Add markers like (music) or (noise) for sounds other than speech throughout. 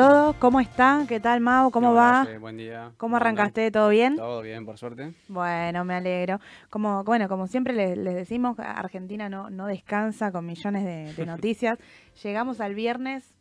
todos. ¿Cómo está? ¿Qué tal, Mau? ¿Cómo va? Buen día. ¿Cómo arrancaste? ¿Todo bien? Todo bien, por suerte. Bueno, me alegro. Como, bueno, como siempre les, decimos, Argentina no, no descansa con millones de, (laughs) noticias. Llegamos al viernes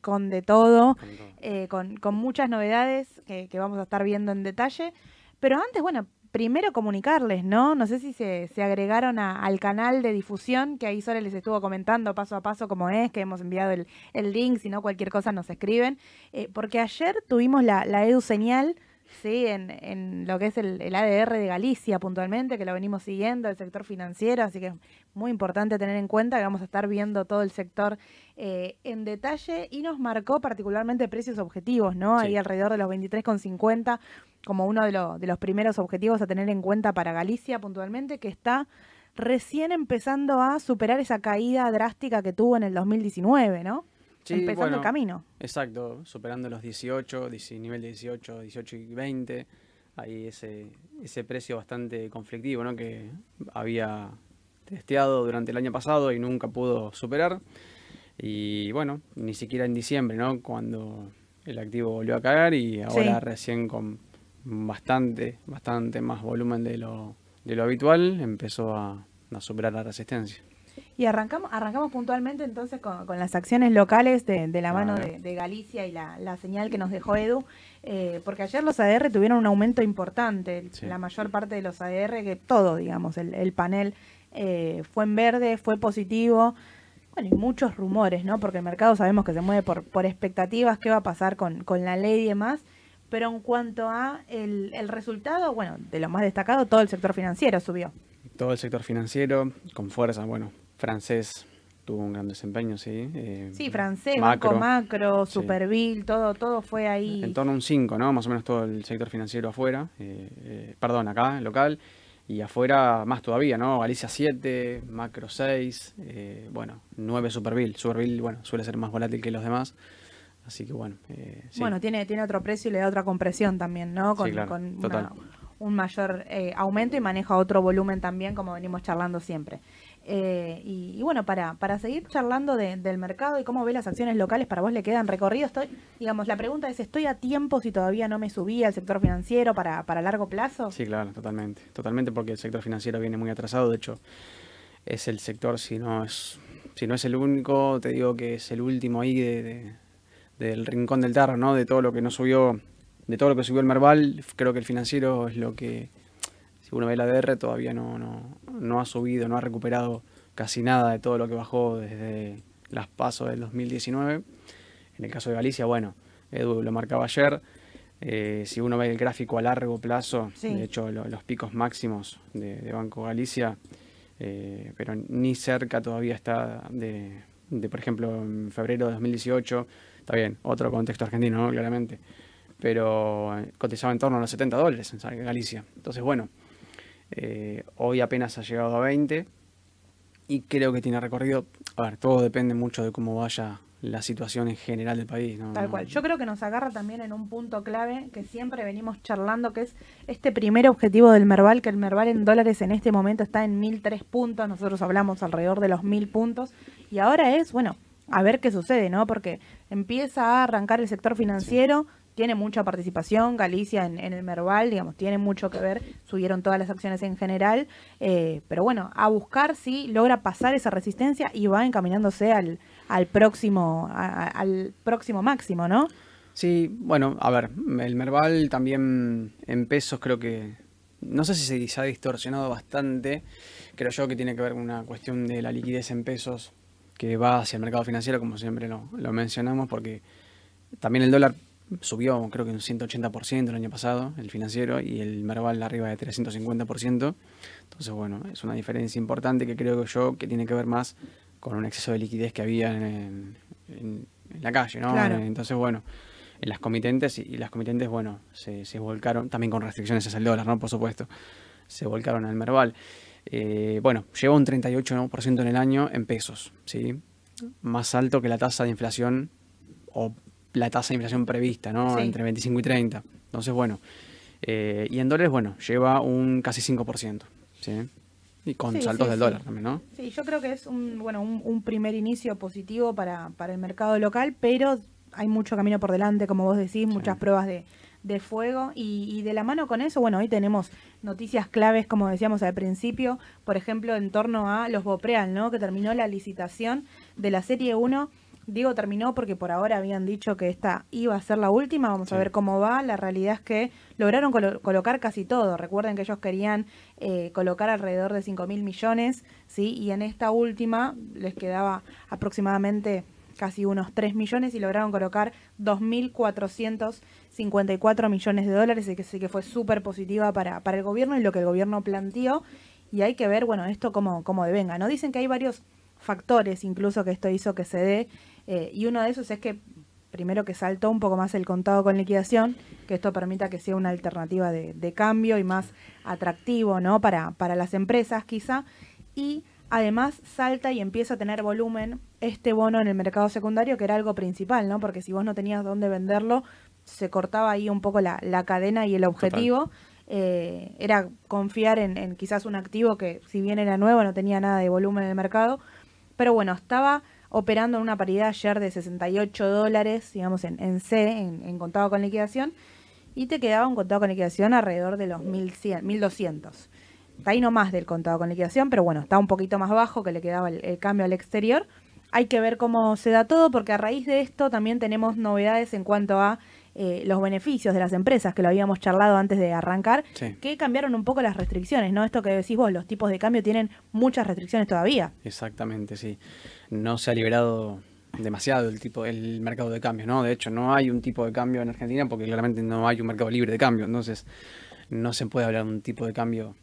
con de todo, eh, con, con, muchas novedades que, que vamos a estar viendo en detalle. Pero antes, bueno, primero comunicarles, ¿no? No sé si se, agregaron al canal de difusión, que ahí Sole les estuvo comentando paso a paso cómo es, que hemos enviado el, el link, si no cualquier cosa nos escriben, eh, porque ayer tuvimos la, la Edu Señal, ¿sí? En, en, lo que es el, el, ADR de Galicia puntualmente, que lo venimos siguiendo, el sector financiero, así que es muy importante tener en cuenta que vamos a estar viendo todo el sector eh, en detalle y nos marcó particularmente precios objetivos, ¿no? Ahí alrededor de los 23,50 como uno de, de los primeros objetivos a tener en cuenta para Galicia puntualmente, que está recién empezando a superar esa caída drástica que tuvo en el 2019, ¿no? Sí, empezando el camino. Exacto, superando los 18, nivel de 18, 18 y 20. Ahí ese, ese precio bastante conflictivo, ¿no? Que había testeado durante el año pasado y nunca pudo superar. Y bueno, ni siquiera en diciembre, ¿no? Cuando el activo volvió a caer y ahora recién con bastante, bastante más volumen de lo, de lo habitual, empezó a, superar la resistencia. Y arrancamos, arrancamos puntualmente entonces con, las acciones locales de, la mano de, Galicia y la, señal que nos dejó Edu, eh, porque ayer los ADR tuvieron un aumento importante, la mayor parte de los ADR, que todo, digamos, el, panel eh, fue en verde, fue positivo. Bueno, y muchos rumores, ¿no? Porque el mercado sabemos que se mueve por, por expectativas, qué va a pasar con, con la ley y demás pero en cuanto a el, resultado, bueno, de lo más destacado, todo el sector financiero subió. Todo el sector financiero, con fuerza, bueno, francés tuvo un gran desempeño, sí. Eh, sí, francés, macro, Banco Macro, Superville, todo, todo fue ahí. En torno a un 5, ¿no? Más o menos todo el sector financiero afuera, eh, eh, perdón, acá, local, y afuera más todavía, ¿no? Galicia 7, Macro 6, bueno, 9 Superville. Superville, bueno, suele ser más volátil que los demás. Así que bueno. Eh, Bueno, tiene, tiene otro precio y le da otra compresión también, ¿no? Con, un mayor eh, aumento y maneja otro volumen también, como venimos charlando siempre. Eh, y, bueno, para, para seguir charlando del mercado y cómo ve las acciones locales, para vos le quedan recorridos. Estoy, digamos, la pregunta es, ¿estoy a tiempo si todavía no me subí al sector financiero para, para largo plazo? Sí, claro, totalmente. Totalmente porque el sector financiero viene muy atrasado. De hecho, es el sector, si no es, si no es el único, te digo que es el último ahí de del rincón del tarro, ¿no? De todo lo que no subió, de todo lo que subió el Merval, creo que el financiero es lo que, si uno ve la DR, todavía no, no, ha subido, no ha recuperado casi nada de todo lo que bajó desde las pasos del 2019. En el caso de Galicia, bueno, Edu lo marcaba ayer. Eh, si uno ve el gráfico a largo plazo, de hecho los picos máximos de, Banco Galicia, eh, pero ni cerca todavía está de, de, por ejemplo, en febrero de 2018 Está bien, otro contexto argentino, claramente. Pero eh, cotizaba en torno a los 70 dólares en Galicia. Entonces, bueno, eh, hoy apenas ha llegado a 20 y creo que tiene recorrido. A ver, todo depende mucho de cómo vaya la situación en general del país. Tal cual. Yo creo que nos agarra también en un punto clave que siempre venimos charlando, que es este primer objetivo del Merval, que el Merval en dólares en este momento está en 1003 puntos, nosotros hablamos alrededor de los 1000 puntos, y ahora es, bueno, a ver qué sucede, ¿no? Porque empieza a arrancar el sector financiero, tiene mucha participación, Galicia en, el Merval, digamos, tiene mucho que ver, subieron todas las acciones en general, eh, pero bueno, a buscar si logra pasar esa resistencia y va encaminándose al, al próximo, al próximo máximo, ¿no? Sí, bueno, a ver, el Merval también en pesos creo que, no sé si se ha distorsionado bastante, creo yo que tiene que ver con una cuestión de la liquidez en pesos que va hacia el mercado financiero, como siempre lo, mencionamos, porque también el dólar subió creo que un 180% el año pasado, el financiero, y el Merval arriba de 350%. Entonces, bueno, es una diferencia importante que creo yo que tiene que ver más con un exceso de liquidez que había en, la calle, ¿no? Entonces, bueno, en las comitentes, y, las comitentes, bueno, se, se volcaron, también con restricciones hacia el dólar, ¿no? Por supuesto, se volcaron al Merval. Eh, bueno, lleva un 38% en el año en pesos, ¿sí? Más alto que la tasa de inflación o la tasa de inflación prevista, ¿no? Entre 25 y 30. Entonces, bueno, eh, y en dólares, bueno, lleva un casi 5%, ¿sí? Y con saltos del dólar también, ¿no? Sí, yo creo que es un, bueno, un, primer inicio positivo para, para el mercado local, pero hay mucho camino por delante, como vos decís, muchas pruebas de, de fuego y, y, de la mano con eso, bueno, hoy tenemos noticias claves, como decíamos al principio, por ejemplo, en torno a los Bopreal, ¿no? Que terminó la licitación de la Serie 1. Digo terminó porque por ahora habían dicho que esta iba a ser la última, vamos a ver cómo va. La realidad es que lograron colocar casi todo. Recuerden que ellos querían eh, colocar alrededor de 5 mil millones, ¿sí? Y en esta última les quedaba aproximadamente casi unos 3 millones y lograron colocar 2.454 millones de dólares, y que que fue súper positiva para, para el gobierno y lo que el gobierno planteó. Y hay que ver, bueno, esto cómo, cómo devenga. ¿no? Dicen que hay varios factores incluso que esto hizo que se dé, eh, y uno de esos es que primero que saltó un poco más el contado con liquidación, que esto permita que sea una alternativa de, de cambio y más atractivo ¿no? para, para las empresas quizá, y además salta y empieza a tener volumen este bono en el mercado secundario, que era algo principal, ¿no? Porque si vos no tenías dónde venderlo, se cortaba ahí un poco la, la cadena y el objetivo. Eh, era confiar en, en, quizás un activo que, si bien era nuevo, no tenía nada de volumen en el mercado. Pero bueno, estaba operando en una paridad ayer de 68 dólares, digamos, en, en C, en, contado con liquidación, y te quedaba un contado con liquidación alrededor de los 1100, 1200 está ahí no más del contado con liquidación, pero bueno, está un poquito más bajo que le quedaba el, cambio al exterior. Hay que ver cómo se da todo, porque a raíz de esto también tenemos novedades en cuanto a eh, los beneficios de las empresas, que lo habíamos charlado antes de arrancar, sí. que cambiaron un poco las restricciones, ¿no? Esto que decís vos, los tipos de cambio tienen muchas restricciones todavía. Exactamente, sí. No se ha liberado demasiado el tipo el mercado de cambio, ¿no? De hecho, no hay un tipo de cambio en Argentina porque claramente no hay un mercado libre de cambio, entonces no se puede hablar de un tipo de cambio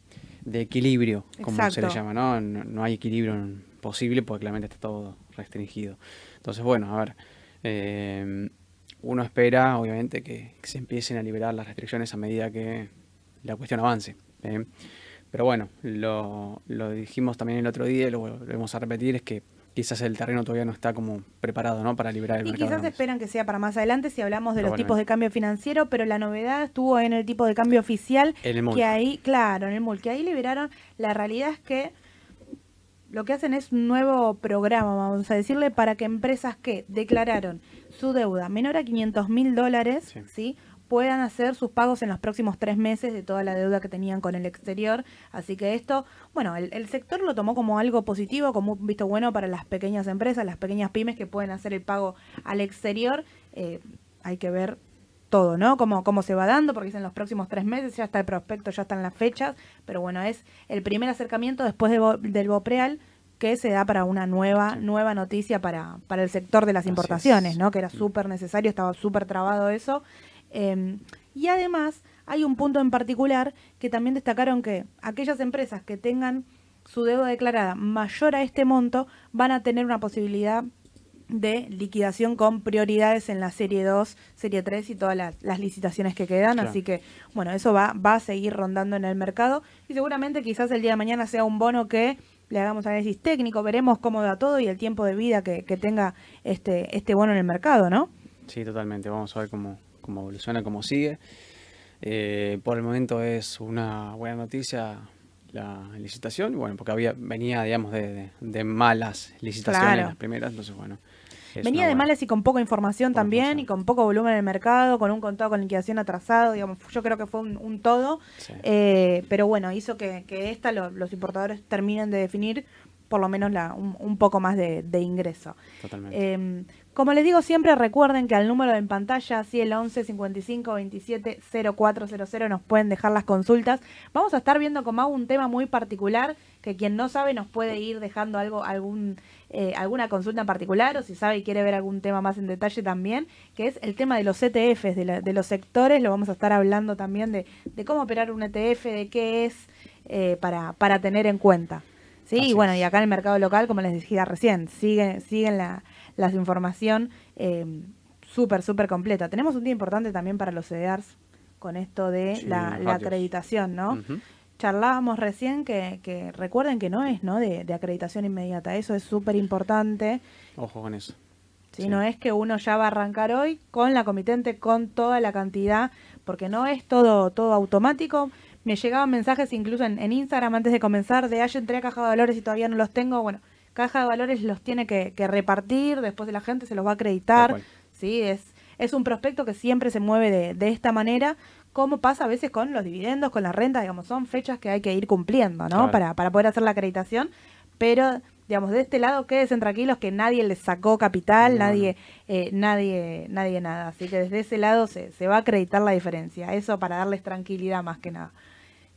de equilibrio, como Exacto. se le llama, ¿no? ¿no? ¿no? hay equilibrio posible porque claramente está todo restringido. Entonces, bueno, a ver, eh, uno espera, obviamente, que, se empiecen a liberar las restricciones a medida que la cuestión avance. ¿eh? Pero bueno, lo, lo, dijimos también el otro día y lo volvemos a repetir, es que quizás el terreno todavía no está como preparado ¿no? para liberar el y mercado. Y quizás esperan que sea para más adelante si hablamos de los tipos de cambio financiero, pero la novedad estuvo en el tipo de cambio oficial, en el que ahí, claro, en el MUL, que ahí liberaron, la realidad es que lo que hacen es un nuevo programa, vamos a decirle, para que empresas que declararon su deuda menor a 500 mil dólares, sí. ¿sí? puedan hacer sus pagos en los próximos tres meses de toda la deuda que tenían con el exterior. Así que esto, bueno, el, el, sector lo tomó como algo positivo, como un visto bueno para las pequeñas empresas, las pequeñas pymes que pueden hacer el pago al exterior. Eh, hay que ver todo, ¿no? Cómo, cómo se va dando, porque en los próximos tres meses ya está el prospecto, ya están las fechas, pero bueno, es el primer acercamiento después de, del Bopreal que se da para una nueva nueva noticia para, para el sector de las importaciones, ¿no? Que era súper necesario, estaba súper trabado eso. Eh, y además hay un punto en particular que también destacaron que aquellas empresas que tengan su deuda declarada mayor a este monto van a tener una posibilidad de liquidación con prioridades en la serie 2, serie 3 y todas las, las licitaciones que quedan. Claro. Así que, bueno, eso va, va a seguir rondando en el mercado y seguramente quizás el día de mañana sea un bono que le hagamos análisis técnico, veremos cómo da todo y el tiempo de vida que, que tenga este, este bono en el mercado, ¿no? Sí, totalmente. Vamos a ver cómo, cómo evoluciona, cómo sigue. Eh, por el momento es una buena noticia la licitación, bueno, porque había venía, digamos, de, de, de malas licitaciones claro. las primeras, entonces, bueno. Venía de malas y con poca información también, y con poco volumen en el mercado, con un contado con liquidación atrasado, digamos, yo creo que fue un, un todo, sí. eh, pero bueno, hizo que, que esta lo, los importadores terminen de definir por lo menos la, un, un poco más de, de ingreso. Totalmente. Eh, como les digo siempre, recuerden que al número en pantalla, así el 11 55 27 0400, nos pueden dejar las consultas. Vamos a estar viendo como un tema muy particular, que quien no sabe nos puede ir dejando algo, algún, eh, alguna consulta en particular, o si sabe y quiere ver algún tema más en detalle también, que es el tema de los ETFs, de, la, de los sectores, lo vamos a estar hablando también de, de cómo operar un ETF, de qué es, eh, para, para tener en cuenta. Sí, Así y bueno, es. y acá en el mercado local, como les decía recién, siguen, siguen la la información eh, súper, súper completa. Tenemos un día importante también para los CEDARS con esto de sí, la, la, acreditación, ¿no? Uh -huh. Charlábamos recién que, que, recuerden que no es, ¿no? De, de acreditación inmediata, eso es súper importante. Ojo con eso. Sí. No es que uno ya va a arrancar hoy con la comitente, con toda la cantidad, porque no es todo, todo automático. Me llegaban mensajes incluso en, en Instagram antes de comenzar de, yo entré a Caja de Valores y todavía no los tengo. Bueno, Caja de Valores los tiene que, que repartir, después de la gente se los va a acreditar. ¿sí? Es, es un prospecto que siempre se mueve de, de esta manera, como pasa a veces con los dividendos, con la renta, digamos, son fechas que hay que ir cumpliendo, ¿no? Para, para poder hacer la acreditación, pero digamos, de este lado quédense tranquilos que nadie les sacó capital, nadie, eh, nadie, nadie nada. Así que desde ese lado se, se va a acreditar la diferencia. Eso para darles tranquilidad más que nada.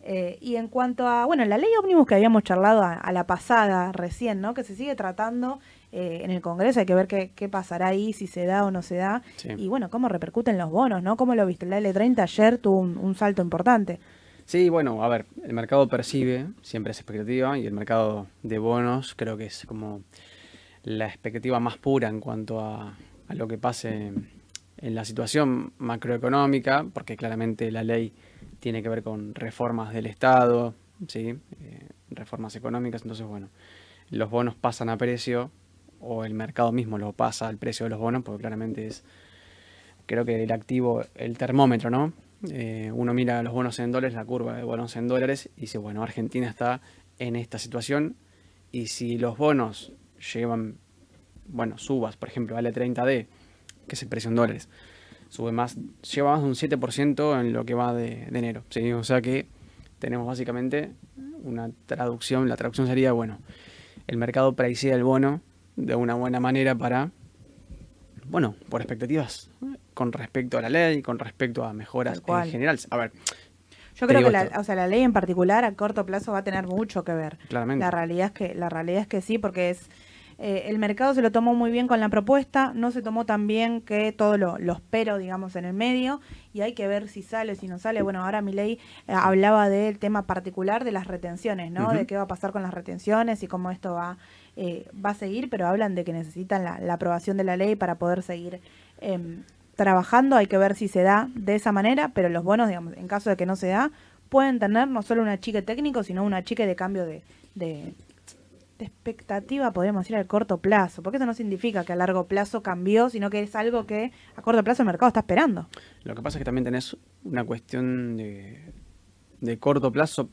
Eh, y en cuanto a, bueno, la ley ómnibus que habíamos charlado a, la pasada recién, ¿no? Que se sigue tratando eh, en el Congreso, hay que ver qué, qué, pasará ahí, si se da o no se da. Y bueno, cómo repercuten los bonos, ¿no? ¿Cómo lo viste? La L30 ayer tuvo un salto importante. Sí, bueno, a ver, el mercado percibe siempre esa expectativa y el mercado de bonos creo que es como la expectativa más pura en cuanto a, lo que pase en la situación macroeconómica, porque claramente la ley tiene que ver con reformas del Estado, ¿sí? Eh, reformas económicas, entonces bueno, los bonos pasan a precio o el mercado mismo lo pasa al precio de los bonos, porque claramente es, creo que el activo, el termómetro, ¿no? Eh, uno mira los bonos en dólares, la curva de bonos en dólares, y dice, bueno, Argentina está en esta situación, y si los bonos llevan, bueno, subas, por ejemplo, vale 30D, que es el precio en dólares, sube más, lleva más de un 7% en lo que va de, enero. ¿sí? O sea que tenemos básicamente una traducción, la traducción sería, bueno, el mercado precia el bono de una buena manera para, bueno, por expectativas con respecto a la ley, con respecto a mejoras en general. A ver. Yo creo que la, o sea, la ley en particular a corto plazo va a tener mucho que ver. Claramente. La realidad es que, la realidad es que sí, porque es eh, el mercado se lo tomó muy bien con la propuesta, no se tomó tan bien que todos los pero, digamos, en el medio, y hay que ver si sale, si no sale. Bueno, ahora mi ley eh, hablaba del tema particular de las retenciones, ¿no? De qué va a pasar con las retenciones y cómo esto va, eh, va a seguir, pero hablan de que necesitan la, la aprobación de la ley para poder seguir em, trabajando, hay que ver si se da de esa manera, pero los bonos, digamos, en caso de que no se da, pueden tener no solo una chique técnico, sino una chique de cambio de, de, expectativa, podríamos decir, al corto plazo, porque eso no significa que a largo plazo cambió, sino que es algo que a corto plazo el mercado está esperando. Lo que pasa es que también tenés una cuestión de, de corto plazo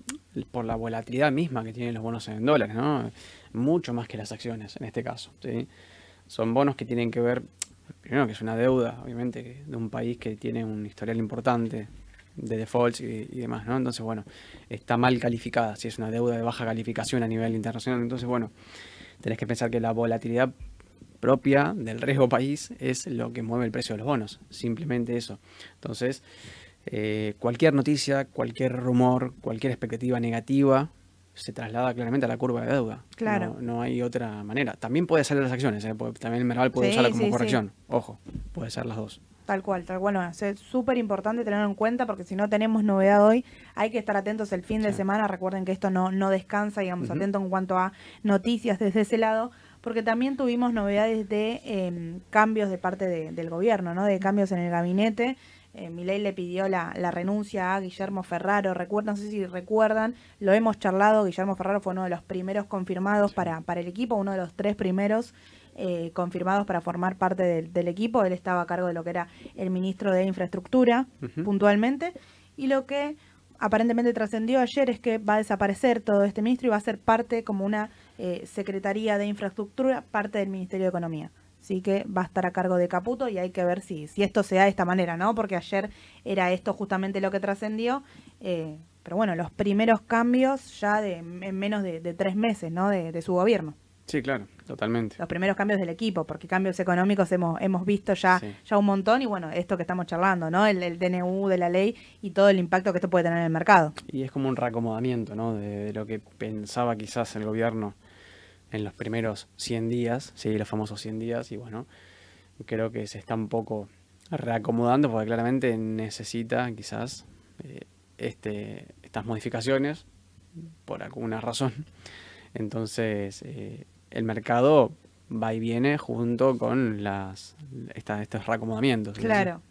por la volatilidad misma que tienen los bonos en dólares, ¿no? Mucho más que las acciones en este caso, ¿sí? Son bonos que tienen que ver primero que es una deuda, obviamente, de un país que tiene un historial importante de defaults y, demás, ¿no? Entonces, bueno, está mal calificada, si es una deuda de baja calificación a nivel internacional, entonces, bueno, tenés que pensar que la volatilidad propia del riesgo país es lo que mueve el precio de los bonos, simplemente eso. Entonces, eh, cualquier noticia, cualquier rumor, cualquier expectativa negativa se traslada claramente a la curva de deuda. Claro. No, hay otra manera. También puede ser las acciones, ¿eh? también el Merval puede usarla como corrección. Ojo, puede ser las dos. Tal cual, tal cual. es súper importante tenerlo en cuenta porque si no tenemos novedad hoy, hay que estar atentos el fin de semana. Recuerden que esto no, no descansa, digamos, atentos en cuanto a noticias desde ese lado, porque también tuvimos novedades de em, cambios de parte del gobierno, ¿no? De cambios en el gabinete. Eh, Milei le pidió la, renuncia a Guillermo Ferraro. Recuerdan, no sé si recuerdan, lo hemos charlado. Guillermo Ferraro fue uno de los primeros confirmados para, para el equipo, uno de los tres primeros eh, confirmados para formar parte del, equipo. Él estaba a cargo de lo que era el ministro de Infraestructura, puntualmente. Y lo que aparentemente trascendió ayer es que va a desaparecer todo este ministro y va a ser parte como una eh, Secretaría de Infraestructura, parte del Ministerio de Economía. Así que va a estar a cargo de Caputo y hay que ver si, si esto se da de esta manera, ¿no? Porque ayer era esto justamente lo que trascendió. Eh, pero bueno, los primeros cambios ya de, en menos de, tres meses, ¿no? De, su gobierno. Sí, claro, totalmente. Los primeros cambios del equipo, porque cambios económicos hemos, hemos visto ya, ya un montón y bueno, esto que estamos charlando, ¿no? El, DNU de la ley y todo el impacto que esto puede tener en el mercado. Y es como un reacomodamiento, ¿no? de lo que pensaba quizás el gobierno en los primeros 100 días, sí, los famosos 100 días, y bueno, creo que se está un poco reacomodando porque claramente necesita quizás eh, este, estas modificaciones por alguna razón. Entonces, eh, el mercado va y viene junto con las estos reacomodamientos. Claro,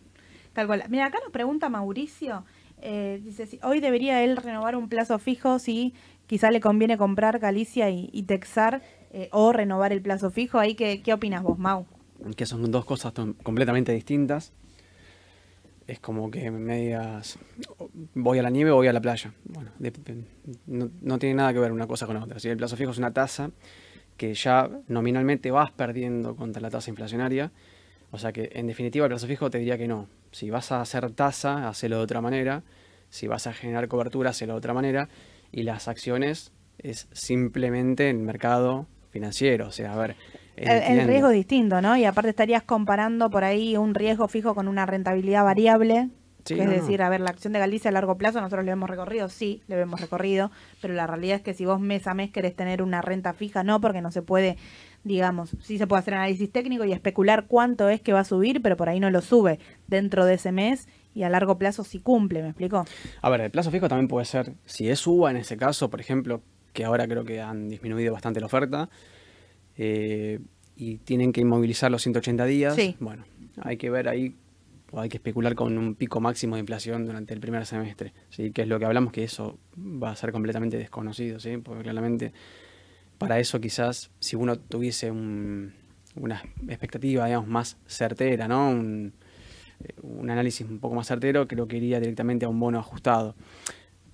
tal cual. Mira, acá nos pregunta Mauricio, eh, dice, si hoy debería él renovar un plazo fijo si quizá le conviene comprar Galicia y, Texar eh, o renovar el plazo fijo. Ahí, ¿qué, ¿Qué opinas vos, Mau? Que son dos cosas completamente distintas. Es como que me digas, voy a la nieve o voy a la playa. Bueno, no, tiene nada que ver una cosa con la otra. Si el plazo fijo es una tasa que ya nominalmente vas perdiendo contra la tasa inflacionaria, O sea que en definitiva el plazo fijo te diría que no. Si vas a hacer tasa, hacelo de otra manera. Si vas a generar cobertura, hacelo de otra manera. Y las acciones es simplemente el mercado financiero. O sea, a ver. El, riesgo es distinto, ¿no? Y aparte estarías comparando por ahí un riesgo fijo con una rentabilidad variable. Es decir, a ver, la acción de Galicia a largo plazo nosotros le hemos recorrido, sí, le hemos recorrido, pero la realidad es que si vos mes a mes querés tener una renta fija, no, porque no se puede digamos, sí se puede hacer análisis técnico y especular cuánto es que va a subir, pero por ahí no lo sube dentro de ese mes y a largo plazo sí cumple, ¿me explico? A ver, el plazo fijo también puede ser, si es UVA en ese caso, por ejemplo, que ahora creo que han disminuido bastante la oferta, eh, y tienen que inmovilizar los 180 días, bueno, hay que ver ahí o hay que especular con un pico máximo de inflación durante el primer semestre, ¿sí? que es lo que hablamos, que eso va a ser completamente desconocido, ¿sí? porque claramente para eso quizás si uno tuviese una expectativa digamos, más certera, ¿no? Un, análisis un poco más certero, creo que iría directamente a un bono ajustado.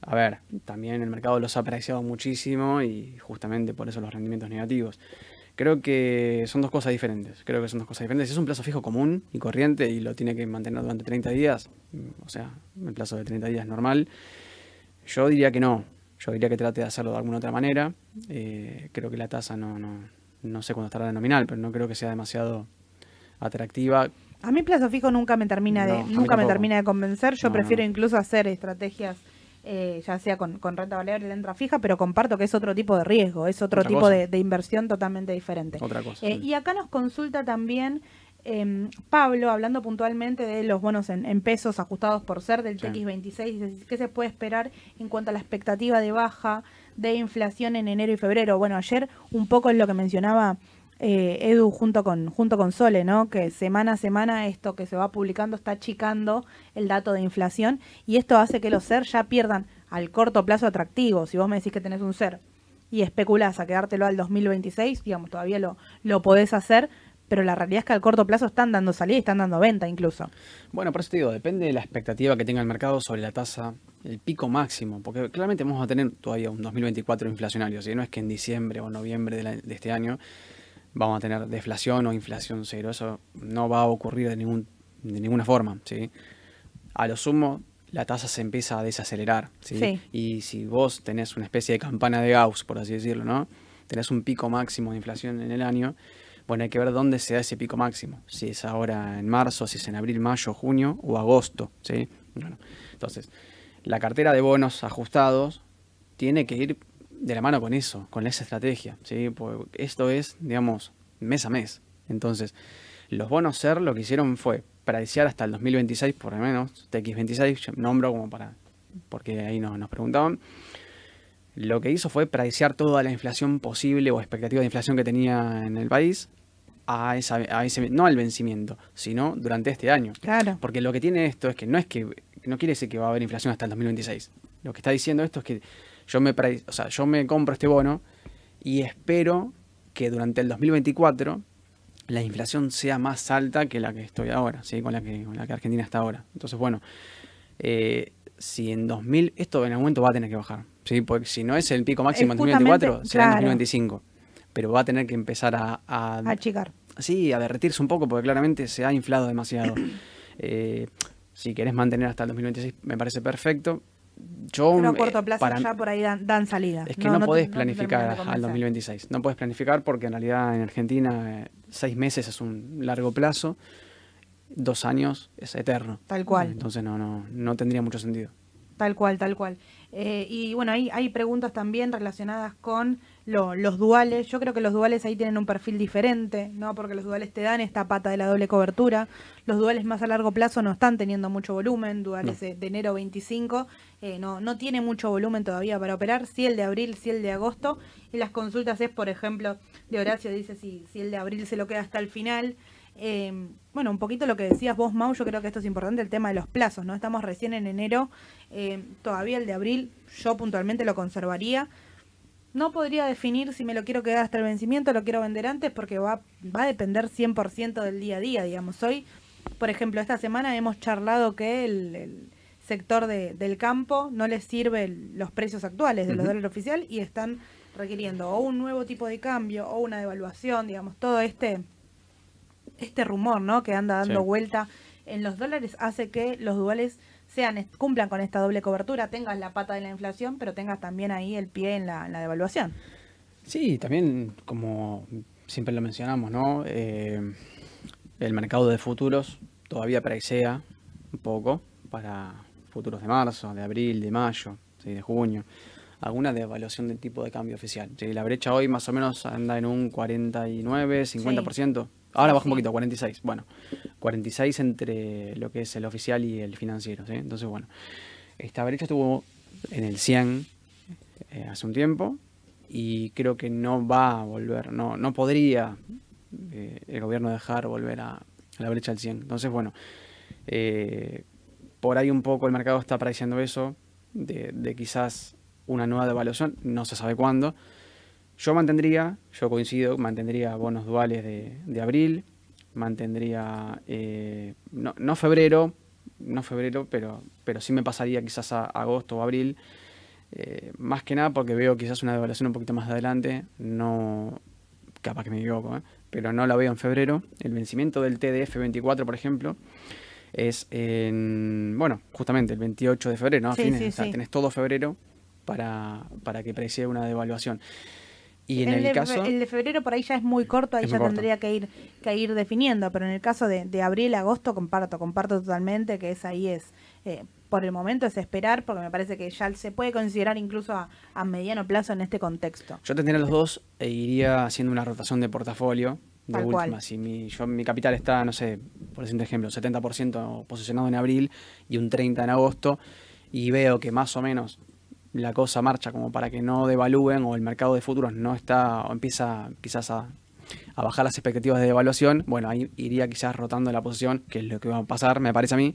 A ver, también el mercado los ha apreciado muchísimo y justamente por eso los rendimientos negativos. Creo que son dos cosas diferentes. Creo que son dos cosas diferentes. Si es un plazo fijo común y corriente y lo tiene que mantener durante 30 días, o sea, el plazo de 30 días normal, yo diría que no. Yo diría que trate de hacerlo de alguna otra manera. Eh, creo que la tasa no, no, no sé cuándo estará de nominal, pero no creo que sea demasiado atractiva. A mí plazo fijo nunca me termina de, nunca me termina de convencer. Yo prefiero incluso hacer estrategias eh, ya sea con, renta variable y renta fija, pero comparto que es otro tipo de riesgo, es otro tipo de, inversión totalmente diferente. Otra cosa. Eh, y acá nos consulta también eh, Pablo, hablando puntualmente de los bonos en, pesos ajustados por ser del TX26, ¿qué se puede esperar en cuanto a la expectativa de baja de inflación en enero y febrero? Bueno, ayer un poco es lo que mencionaba eh, Edu junto con, junto con Sole, ¿no? Que semana a semana esto que se va publicando está achicando el dato de inflación y esto hace que los SER ya pierdan al corto plazo atractivo. Si vos me decís que tenés un SER y especulás a quedártelo al 2026, digamos, todavía lo, lo podés hacer, pero la realidad es que al corto plazo están dando salida y están dando venta incluso. Bueno, por eso te digo, depende de la expectativa que tenga el mercado sobre la tasa, el pico máximo, porque claramente vamos a tener todavía un 2024 inflacionario, si no es que en diciembre o noviembre de, este año vamos a tener deflación o inflación cero, eso no va a ocurrir de, ningún, de ninguna forma, ¿sí? A lo sumo, la tasa se empieza a desacelerar, ¿sí? Y si vos tenés una especie de campana de Gauss, por así decirlo, ¿no? Tenés un pico máximo de inflación en el año, bueno, hay que ver dónde se da ese pico máximo. Si es ahora en marzo, si es en abril, mayo, junio o agosto. ¿sí? Bueno, entonces, la cartera de bonos ajustados tiene que ir de la mano con eso, con esa estrategia. ¿sí? Porque esto es, digamos, mes a mes. Entonces, los bonos SER lo que hicieron fue prediciar hasta el 2026, por lo menos, TX26, nombro como para, porque ahí nos, nos preguntaban lo que hizo fue prediciar toda la inflación posible o expectativa de inflación que tenía en el país a, esa, a ese, no al vencimiento, sino durante este año. Claro. Porque lo que tiene esto es que no es que no quiere decir que va a haber inflación hasta el 2026. Lo que está diciendo esto es que yo me, o sea, yo me compro este bono y espero que durante el 2024 la inflación sea más alta que la que estoy ahora, ¿sí? con, la que, con la que Argentina está ahora. Entonces, bueno, eh, si en 2000, esto en algún momento va a tener que bajar. ¿sí? Porque si no es el pico máximo en 2024, será en 2025. Pero va a tener que empezar a, a... Achicar. Sí, a derretirse un poco porque claramente se ha inflado demasiado. (clears throat) Eh, si querés mantener hasta el 2026 me parece perfecto. Yo, Pero a corto plazo ya por ahí dan, salida. Es que no, podés planificar al 2026. No podés planificar porque en realidad en Argentina eh, seis meses es un largo plazo, dos años es eterno. Tal cual. Entonces no, no, no tendría mucho sentido. Tal cual, tal cual. Eh, y bueno, hay, hay preguntas también relacionadas con los duales. Yo creo que los duales ahí tienen un perfil diferente, ¿no? Porque los duales te dan esta pata de la doble cobertura. Los duales más a largo plazo no están teniendo mucho volumen. Duales de, enero 25 eh, no, no tiene mucho volumen todavía para operar. Sí el de abril, sí el de agosto. Y las consultas es, por ejemplo, de Horacio dice si, si el de abril se lo queda hasta el final. Eh, bueno, un poquito lo que decías vos, Mau, yo creo que esto es importante, el tema de los plazos, ¿no? Estamos recién en enero, eh, todavía el de abril yo puntualmente lo conservaría. No podría definir si me lo quiero quedar hasta el vencimiento, lo quiero vender antes, porque va, va a depender 100% del día a día, digamos. Hoy, por ejemplo, esta semana hemos charlado que el, sector del campo no les sirve los precios actuales de los dólares oficial y están requiriendo o un nuevo tipo de cambio o una devaluación, digamos, todo este este rumor, ¿no? Que anda dando vuelta en los dólares hace que los duales sean cumplan con esta doble cobertura, tengas la pata de la inflación, pero tengas también ahí el pie en la, devaluación. Sí, también como siempre lo mencionamos, ¿no? Eh, el mercado de futuros todavía preisea un poco para futuros de marzo, de abril, de mayo, de junio. Alguna devaluación del tipo de cambio oficial. La brecha hoy más o menos anda en un 49, 50%. Ahora baja un poquito, 46. Bueno, 46 entre lo que es el oficial y el financiero. Entonces, bueno, esta brecha estuvo en el 100 eh, hace un tiempo y creo que no va a volver, no, no podría eh, el gobierno dejar volver a, la brecha del 100. Entonces, bueno, eh, por ahí un poco el mercado está apareciendo eso, de, quizás una nueva devaluación, no se sabe cuándo. Yo mantendría, yo coincido, mantendría bonos duales de, abril, mantendría, eh, no, febrero, no febrero, pero, pero sí me pasaría quizás a, agosto o abril, más que nada porque veo quizás una devaluación un poquito más adelante, no, capaz que me equivoco, ¿eh? pero no la veo en febrero. El vencimiento del TDF 24, por ejemplo, es en, bueno, justamente el 28 de febrero, ¿no? o sea, tenés todo febrero para, para que precie una devaluación. Y en el, caso... El de febrero por ahí ya es muy corto, ahí ya tendría que ir, que ir definiendo, pero en el caso de, de abril, agosto, comparto, comparto totalmente que es ahí es, eh, por el momento es esperar, porque me parece que ya se puede considerar incluso a, mediano plazo en este contexto. Yo tendría los dos e iría haciendo una rotación de portafolio. De última, si mi, yo, mi capital está, no sé, por decir un ejemplo, 70% posicionado en abril y un 30% en agosto, y veo que más o menos la cosa marcha como para que no devalúen o el mercado de futuros no está o empieza quizás a, bajar las expectativas de devaluación, bueno, ahí iría quizás rotando la posición, que es lo que va a pasar, me parece a mí,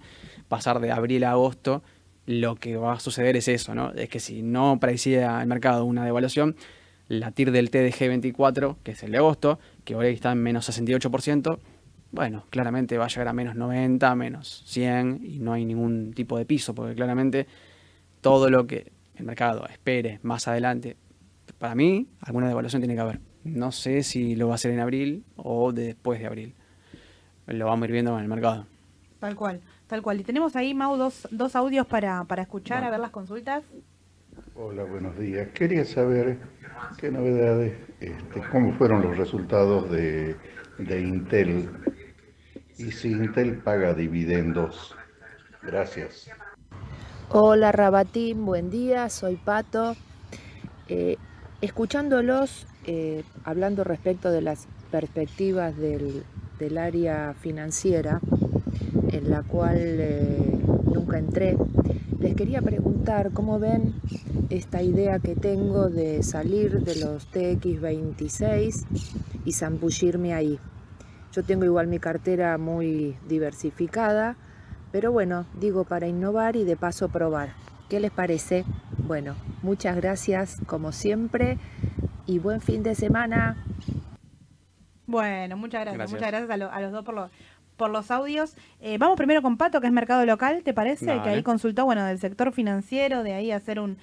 pasar de abril a agosto, lo que va a suceder es eso, ¿no? Es que si no parecía el mercado una devaluación, la TIR del TDG 24, que es el de agosto, que hoy está en menos 68%, bueno, claramente va a llegar a menos 90, menos 100 y no hay ningún tipo de piso, porque claramente todo lo que el mercado espere más adelante. Para mí, alguna devaluación tiene que haber. No sé si lo va a hacer en abril o después de abril. Lo vamos a ir viendo en el mercado. Tal cual, tal cual. Y tenemos ahí, Mau, dos, dos audios para, escuchar, a ver las consultas. Hola, buenos días. Quería saber qué novedades, este, cómo fueron los resultados de, de Intel y si Intel paga dividendos. Gracias. Hola Rabatín, buen día, soy Pato. Eh, escuchándolos, eh, hablando respecto de las perspectivas del, área financiera, en la cual eh, nunca entré, les quería preguntar cómo ven esta idea que tengo de salir de los TX26 y zambullirme ahí. Yo tengo igual mi cartera muy diversificada, pero bueno, digo para innovar y de paso probar. ¿Qué les parece? Bueno, muchas gracias como siempre y buen fin de semana. Bueno, muchas gracias. Muchas gracias a, los dos por, los por los audios. Eh, vamos primero con Pato, que es mercado local, ¿te parece? Que ahí consultó, bueno, del sector financiero, de ahí hacer un,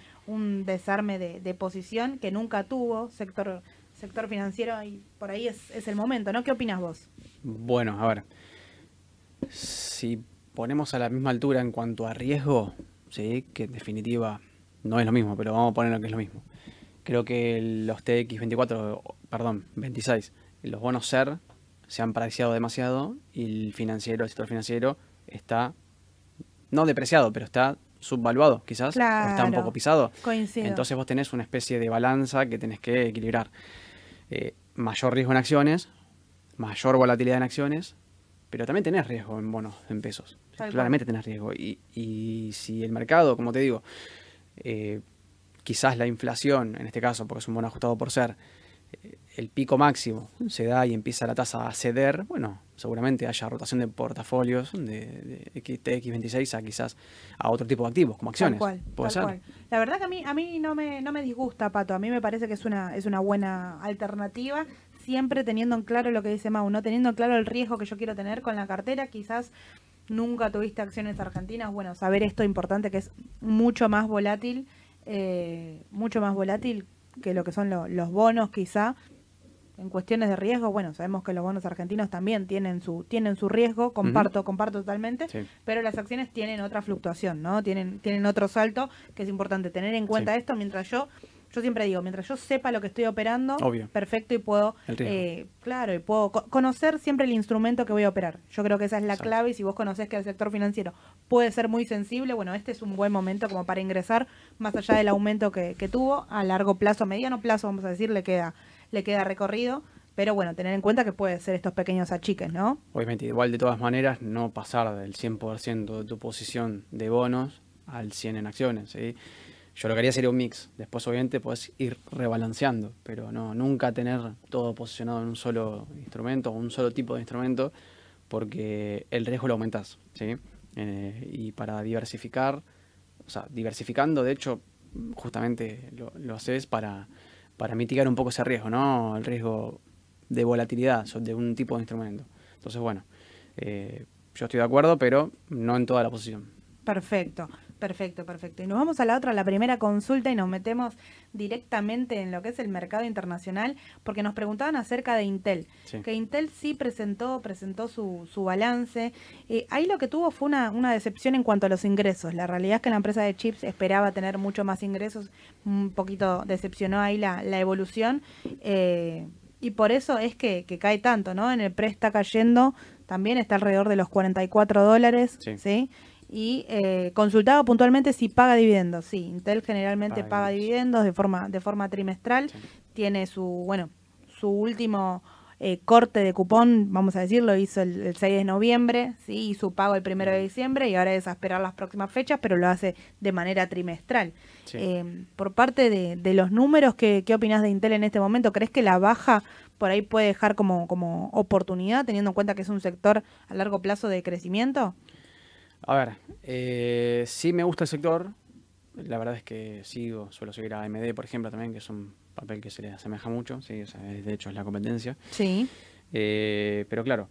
desarme de, posición que nunca tuvo, sector sector financiero, y por ahí es, es el momento, ¿no? ¿Qué opinas vos? Bueno, a ver, si ponemos a la misma altura en cuanto a riesgo, ¿sí? que en definitiva no es lo mismo, pero vamos a poner lo que es lo mismo. Creo que los TX24, perdón, 26, los bonos SER se han preciado demasiado y el financiero, el sector financiero está no depreciado, pero está subvaluado quizás, está un poco pisado. Entonces vos tenés una especie de balanza que tenés que equilibrar. Eh, mayor riesgo en acciones, mayor volatilidad en acciones, pero también tenés riesgo en bonos, en pesos. Claramente tenés riesgo. Y, y, si el mercado, como te digo, eh, quizás la inflación, en este caso, porque es un bono ajustado por ser, eh, el pico máximo se da y empieza la tasa a ceder, bueno, seguramente haya rotación de portafolios de, X26 a quizás a otro tipo de activos, como acciones. Tal cual, La verdad que a mí, a mí no, me, no me disgusta, Pato. A mí me parece que es una, es una buena alternativa siempre teniendo en claro lo que dice Mau, ¿no? Teniendo en claro el riesgo que yo quiero tener con la cartera, quizás nunca tuviste acciones argentinas, bueno, saber esto importante que es mucho más volátil, eh, mucho más volátil que lo que son los bonos quizá, en cuestiones de riesgo, bueno, sabemos que los bonos argentinos también tienen su, tienen su riesgo, comparto, comparto totalmente, pero las acciones tienen otra fluctuación, ¿no? Tienen, tienen otro salto que es importante tener en cuenta esto mientras yo yo siempre digo, mientras yo sepa lo que estoy operando, perfecto y puedo, eh, claro, y puedo conocer siempre el instrumento que voy a operar. Yo creo que esa es la clave y si vos conocés que el sector financiero puede ser muy sensible, bueno, este es un buen momento como para ingresar, más allá del aumento que, que tuvo, a largo plazo, mediano plazo, vamos a decir, le queda le queda recorrido. Pero bueno, tener en cuenta que puede ser estos pequeños achiques, ¿no? Obviamente, igual de todas maneras, no pasar del 100% de tu posición de bonos al 100 en acciones. ¿sí? Yo lo que haría sería un mix. Después, obviamente, puedes ir rebalanceando, pero no nunca tener todo posicionado en un solo instrumento o un solo tipo de instrumento, porque el riesgo lo aumentas. ¿sí? Eh, y para diversificar, o sea, diversificando, de hecho, justamente lo, lo haces para para mitigar un poco ese riesgo, ¿no? El riesgo de volatilidad de un tipo de instrumento. Entonces, bueno, eh, yo estoy de acuerdo, pero no en toda la posición. Perfecto. Perfecto, perfecto. Y nos vamos a la otra, la primera consulta, y nos metemos directamente en lo que es el mercado internacional, porque nos preguntaban acerca de Intel, que Intel sí presentó, presentó su, su balance. Eh, ahí lo que tuvo fue una, una decepción en cuanto a los ingresos. La realidad es que la empresa de chips esperaba tener mucho más ingresos, un poquito decepcionó ahí la, la evolución. Eh, y por eso es que, que, cae tanto, ¿no? En el pre está cayendo, también está alrededor de los 44 dólares, ¿sí? ¿sí? Y eh, consultaba puntualmente si paga dividendos. Sí, Intel generalmente paga, dividendos de forma de forma trimestral. Tiene su bueno su último eh, corte de cupón, vamos a decirlo, hizo el, 6 de noviembre, sí, y su pago el 1 de diciembre y ahora es a esperar las próximas fechas, pero lo hace de manera trimestral. Eh, por parte de, de, los números, ¿qué, ¿qué opinas de Intel en este momento? ¿Crees que la baja por ahí puede dejar como, como oportunidad, teniendo en cuenta que es un sector a largo plazo de crecimiento? A ver, eh, sí me gusta el sector. La verdad es que sigo, suelo seguir a AMD, por ejemplo, también, que es un papel que se le asemeja mucho. Sí, de hecho es la competencia. Sí. Eh, pero claro,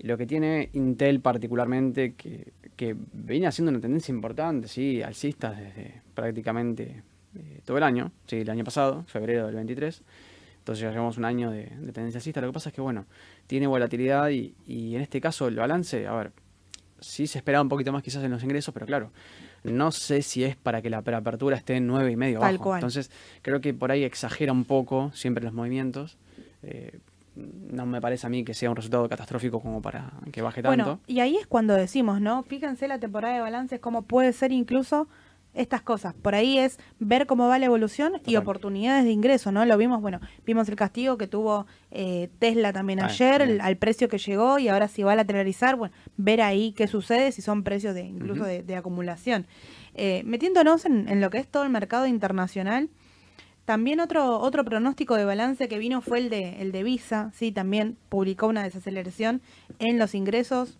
lo que tiene Intel particularmente, que, que viene haciendo una tendencia importante, sí, alcista desde prácticamente eh, todo el año, sí, el año pasado, febrero del 23. Entonces ya llevamos un año de, tendencia alcista. Lo que pasa es que, bueno, tiene volatilidad y, y en este caso el balance, a ver, sí se esperaba un poquito más quizás en los ingresos, pero claro, no sé si es para que la apertura esté en nueve y medio abajo. Entonces, creo que por ahí exagera un poco siempre los movimientos. Eh, no me parece a mí que sea un resultado catastrófico como para que baje tanto. Bueno, y ahí es cuando decimos, ¿no? Fíjense la temporada de balances, cómo puede ser incluso estas cosas. Por ahí es ver cómo va la evolución y oportunidades de ingreso, ¿no? Lo vimos, bueno, vimos el castigo que tuvo eh, Tesla también ah, ayer, al precio que llegó y ahora si va a lateralizar, bueno, ver ahí qué sucede, si son precios de incluso de, acumulación. Eh, metiéndonos en, lo que es todo el mercado internacional, también otro, otro pronóstico de balance que vino fue el de, el de Visa, sí, también publicó una desaceleración en los ingresos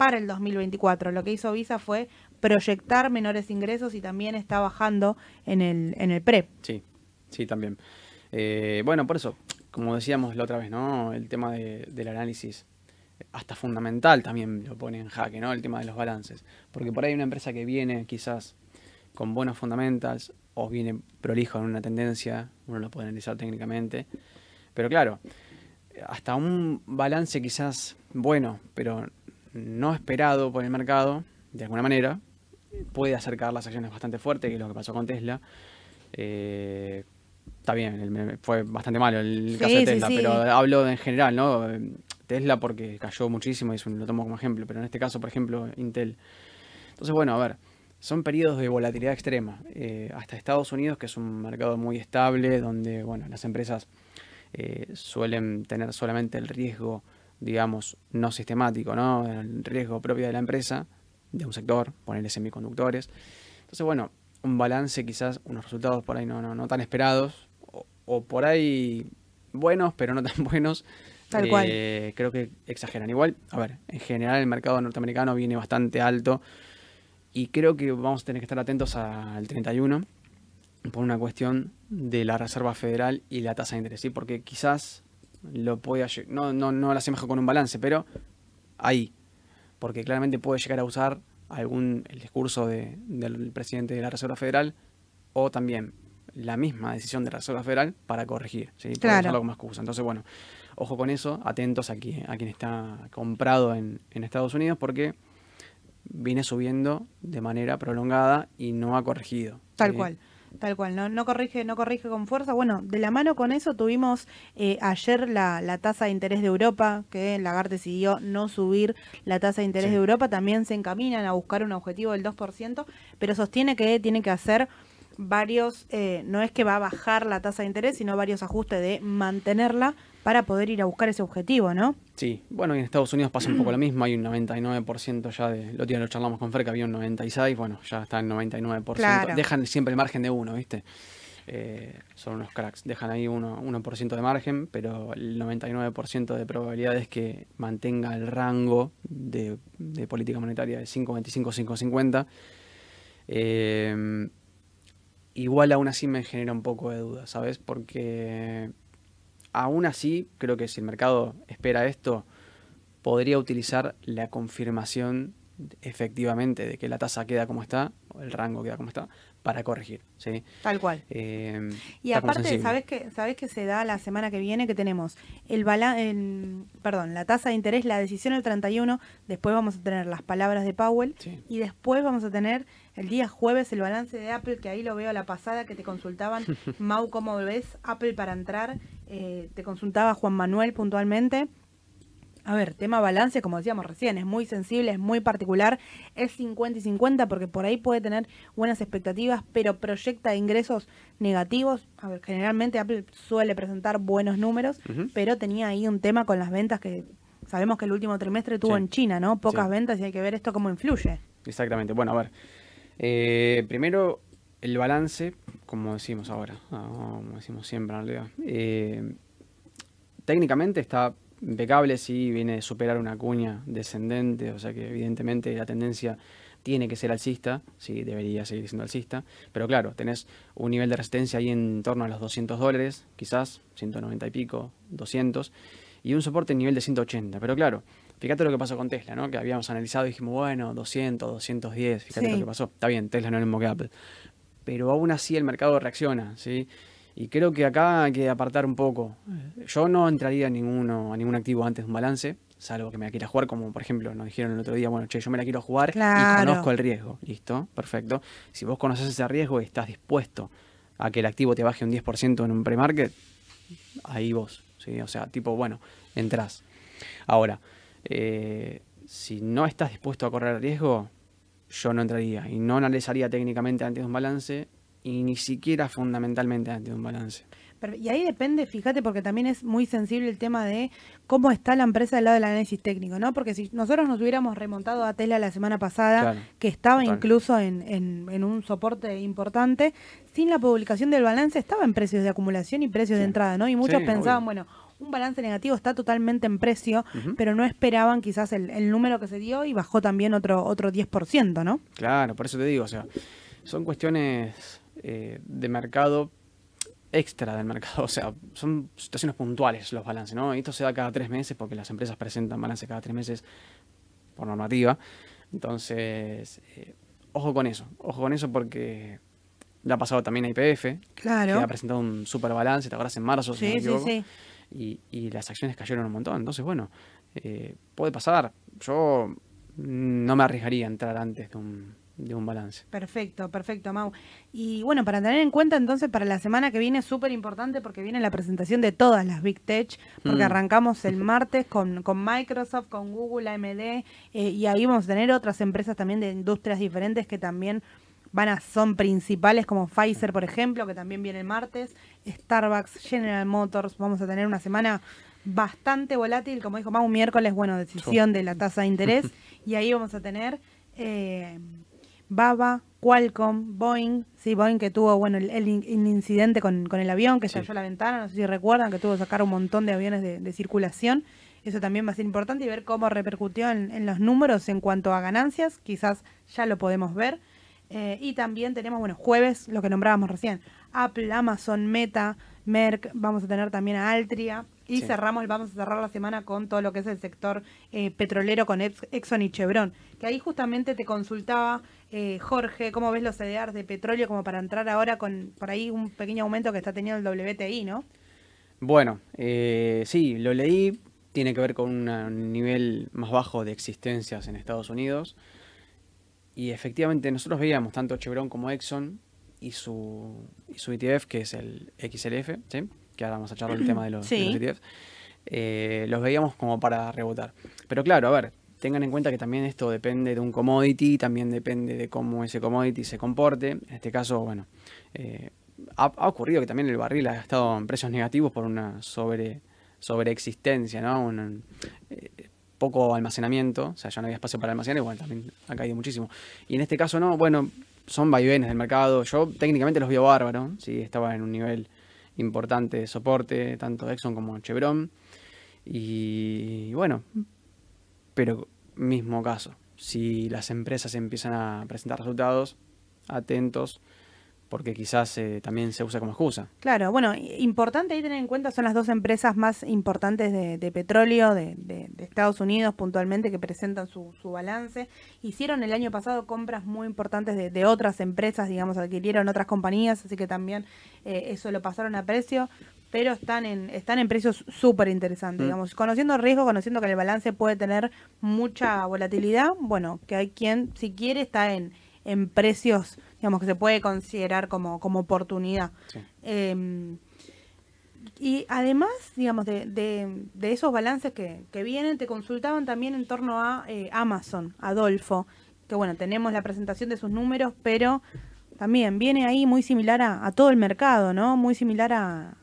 para el 2024. Lo que hizo Visa fue proyectar menores ingresos y también está bajando en el, en el PRE. Sí, sí, también. Eh, bueno, por eso, como decíamos la otra vez, ¿no? El tema del análisis hasta fundamental también lo pone en jaque, ¿no? El tema de los balances. Porque por ahí una empresa que viene quizás con buenos fundamentals o viene prolijo en una tendencia, uno lo puede analizar técnicamente. Pero claro, hasta un balance quizás bueno, pero no esperado por el mercado, de alguna manera, puede acercar las acciones bastante fuerte, que es lo que pasó con Tesla. Eh, está bien, fue bastante malo el caso de Tesla, pero hablo en general, ¿no? Tesla porque cayó muchísimo y eso lo tomo como ejemplo, pero en este caso, por ejemplo, Intel. Entonces, bueno, a ver, son periodos de volatilidad extrema. Eh, hasta Estados Unidos, que es un mercado muy estable, donde, bueno, las empresas eh, suelen tener solamente el riesgo, digamos, no sistemático, ¿no? El riesgo propio de la empresa, de un sector, ponerle semiconductores. Entonces, bueno, un balance quizás, unos resultados por ahí no, no, no tan esperados, o, por ahí buenos, pero no tan (laughs) buenos. Tal cual. Eh, creo que exageran. Igual, a ver, en general el mercado norteamericano viene bastante alto y creo que vamos a tener que estar atentos al 31 por una cuestión de la Reserva Federal y la tasa de interés, ¿sí? porque quizás lo puede, no, no, no lo asemejo con un balance, pero ahí, porque claramente puede llegar a usar algún el discurso del presidente de la Reserva Federal o también la misma decisión de la Reserva Federal para corregir, ¿sí? Para Claro. usarlo como excusa. Entonces, bueno, ojo con eso, atentos aquí a quien está comprado en, en Estados Unidos porque viene subiendo de manera prolongada y no ha corregido. Tal ¿sí? cual, tal cual. No, no corrige, no corrige con fuerza. Bueno, de la mano con eso tuvimos eh, ayer la, la tasa de interés de Europa, que Lagarde decidió no subir la tasa de interés Sí. de Europa. También se encaminan a buscar un objetivo del 2%, pero sostiene que tiene que hacer varios, eh, no es que va a bajar la tasa de interés, sino varios ajustes de mantenerla para poder ir a buscar ese objetivo, ¿no? Sí, bueno, en Estados Unidos pasa un poco lo mismo, hay un 99% ya de, lo día lo charlamos con Fer, que había un 96, bueno, ya está en 99%, Claro. dejan siempre el margen de uno, ¿viste? Eh, son unos cracks, dejan ahí 1%, 1 de margen, pero el 99% de probabilidad es que mantenga el rango de, de política monetaria de 5.25, 5.50. Eh, igual aún así me genera un poco de duda, ¿sabes? Porque aún así creo que si el mercado espera esto, podría utilizar la confirmación efectivamente de que la tasa queda como está, o el rango queda como está, para corregir, ¿sí? Tal cual. Eh, Y aparte. ¿sabes qué, ¿sabes qué se da la semana que viene? Que tenemos el el- perdón, la tasa de interés, la decisión el 31, después vamos a tener las palabras de Powell Sí. y después vamos a tener el día jueves el balance de Apple, que ahí lo veo a la pasada, que te consultaban, (laughs) Mau, ¿cómo ves Apple para entrar? Eh, te consultaba Juan Manuel puntualmente. A ver, tema balance, como decíamos recién, es muy sensible, es muy particular, es 50 y 50 porque por ahí puede tener buenas expectativas, pero proyecta ingresos negativos. A ver, generalmente Apple suele presentar buenos números, pero tenía ahí un tema con las ventas que sabemos que el último trimestre tuvo Sí. en China, ¿no? Pocas Sí. ventas y hay que ver esto cómo influye. Exactamente. Bueno, a ver. Eh, primero, el balance, como decimos ahora, ah, como decimos siempre en realidad. Eh, técnicamente está impecable, sí, viene de superar una cuña descendente, o sea que evidentemente la tendencia tiene que ser alcista, sí, debería seguir siendo alcista, pero claro, tenés un nivel de resistencia ahí en torno a los 200 dólares, quizás, 190 y pico, 200, y un soporte en nivel de 180, pero claro, fíjate lo que pasó con Tesla, ¿no? Que habíamos analizado y dijimos, bueno, 200, 210, fíjate Sí. lo que pasó. Está bien, Tesla no es el mismo que Apple, pero aún así el mercado reacciona, ¿sí? Y creo que acá hay que apartar un poco. Yo no entraría a, ninguno, a ningún activo antes de un balance, salvo que me la quiera jugar, como por ejemplo nos dijeron el otro día, bueno, che, yo me la quiero jugar Claro. y conozco el riesgo. Listo, perfecto. Si vos conoces ese riesgo y estás dispuesto a que el activo te baje un 10% en un pre-market, ahí vos, ¿sí? O sea, tipo, bueno, entrás. Ahora, eh, si no estás dispuesto a correr riesgo, yo no entraría y no analizaría técnicamente antes de un balance y ni siquiera fundamentalmente antes de un balance. Pero- y ahí depende, fíjate, porque también es muy sensible el tema de cómo está la empresa del lado del análisis técnico, ¿no? Porque si nosotros nos hubiéramos remontado a Tesla la semana pasada, Claro, que estaba total. incluso en, en- en un soporte importante, sin la publicación del balance estaba en precios de acumulación y precios de entrada, ¿no? Y muchos Sí, pensaban, obvio. bueno, un balance negativo está totalmente en precio, pero no esperaban quizás el, el número que se dio y bajó también otro, otro 10%, ¿no? Claro, por eso te digo, o sea, son cuestiones eh, de mercado extra del mercado, (laughs) o sea, son situaciones puntuales los balances, ¿no? Esto se da cada tres meses porque las empresas presentan balance cada tres meses por normativa. Entonces, eh, ojo con eso, ojo con eso porque le ha pasado también a IPF, que Claro. ha presentado un super balance, te acuerdas en marzo, si no Sí, me sí, sí. Y, y las acciones cayeron un montón. Entonces, bueno, eh, puede pasar. Yo no me arriesgaría a entrar antes de un, de un balance. Perfecto, perfecto, Mau. Y bueno, para tener en cuenta entonces para la semana que viene es súper importante porque viene la presentación de todas las Big Tech, porque Mm. arrancamos el martes con, con Microsoft, con Google, AMD, eh, y ahí vamos a tener otras empresas también de industrias diferentes que también van a, son principales, como Pfizer, por ejemplo, que también viene el martes, Starbucks, General Motors, vamos a tener una semana bastante volátil, como dijo Mau, miércoles, bueno, decisión de la tasa de interés, (laughs) y ahí vamos a tener... eh, Baba, Qualcomm, Boeing, sí, Boeing que tuvo, bueno, el, el in- el incidente con, con el avión que Sí. estalló la ventana, no sé si recuerdan, que tuvo que sacar un montón de aviones de, de circulación. Eso también va a ser importante y ver cómo repercutió en, en los números en cuanto a ganancias, quizás ya lo podemos ver. Eh, y también tenemos, bueno, jueves, lo que nombrábamos recién, Apple, Amazon, Meta, Merck, vamos a tener también a Altria y Sí. cerramos, vamos a cerrar la semana con todo lo que es el sector eh, petrolero con Ex- Exxon y Chevron, que ahí justamente te consultaba Eh, Jorge, ¿cómo ves los CDRs de petróleo como para entrar ahora con por ahí un pequeño aumento que está teniendo el WTI, ¿no? Bueno, eh, sí, lo leí, tiene que ver con un nivel más bajo de existencias en Estados Unidos. Y efectivamente nosotros veíamos tanto Chevron como Exxon y su, y su ETF, que es el XLF, ¿sí? que ahora vamos a charlar el tema de los, de los ETFs, eh, los veíamos como para rebotar. Pero claro, a ver, tengan en cuenta que también esto depende de un commodity, también depende de cómo ese commodity se comporte. En este caso, bueno, eh, ha, ocurrido que también el barril ha estado en precios negativos por una sobre sobreexistencia, ¿no? Un, eh, poco almacenamiento, o sea, ya no había espacio para almacenar bueno, también ha caído muchísimo. Y en este caso no, bueno, son vaivenes del mercado. Yo técnicamente los veo bárbaro, sí, estaba en un nivel importante de soporte, tanto Exxon como Chevron. y bueno, pero mismo caso, si las empresas empiezan a presentar resultados, atentos, porque quizás eh, también se usa como excusa. Claro, bueno, importante ahí tener en cuenta son las dos empresas más importantes de, petróleo de, Estados Unidos puntualmente que presentan su, balance. Hicieron el año pasado compras muy importantes de, otras empresas, digamos, adquirieron otras compañías, así que también eh, eso lo pasaron a precio, pero están en, están en precios súper interesantes, mm. digamos, conociendo el riesgo, conociendo que el balance puede tener mucha volatilidad, bueno, que hay quien, si quiere, está en en precios, digamos, que se puede considerar como, como oportunidad. Em, y además, digamos, de, de, esos balances que, que, vienen, te consultaban también en torno a eh, Amazon, Adolfo, que bueno, tenemos la presentación de sus números, pero también viene ahí muy similar a, todo el mercado, ¿no? Muy similar a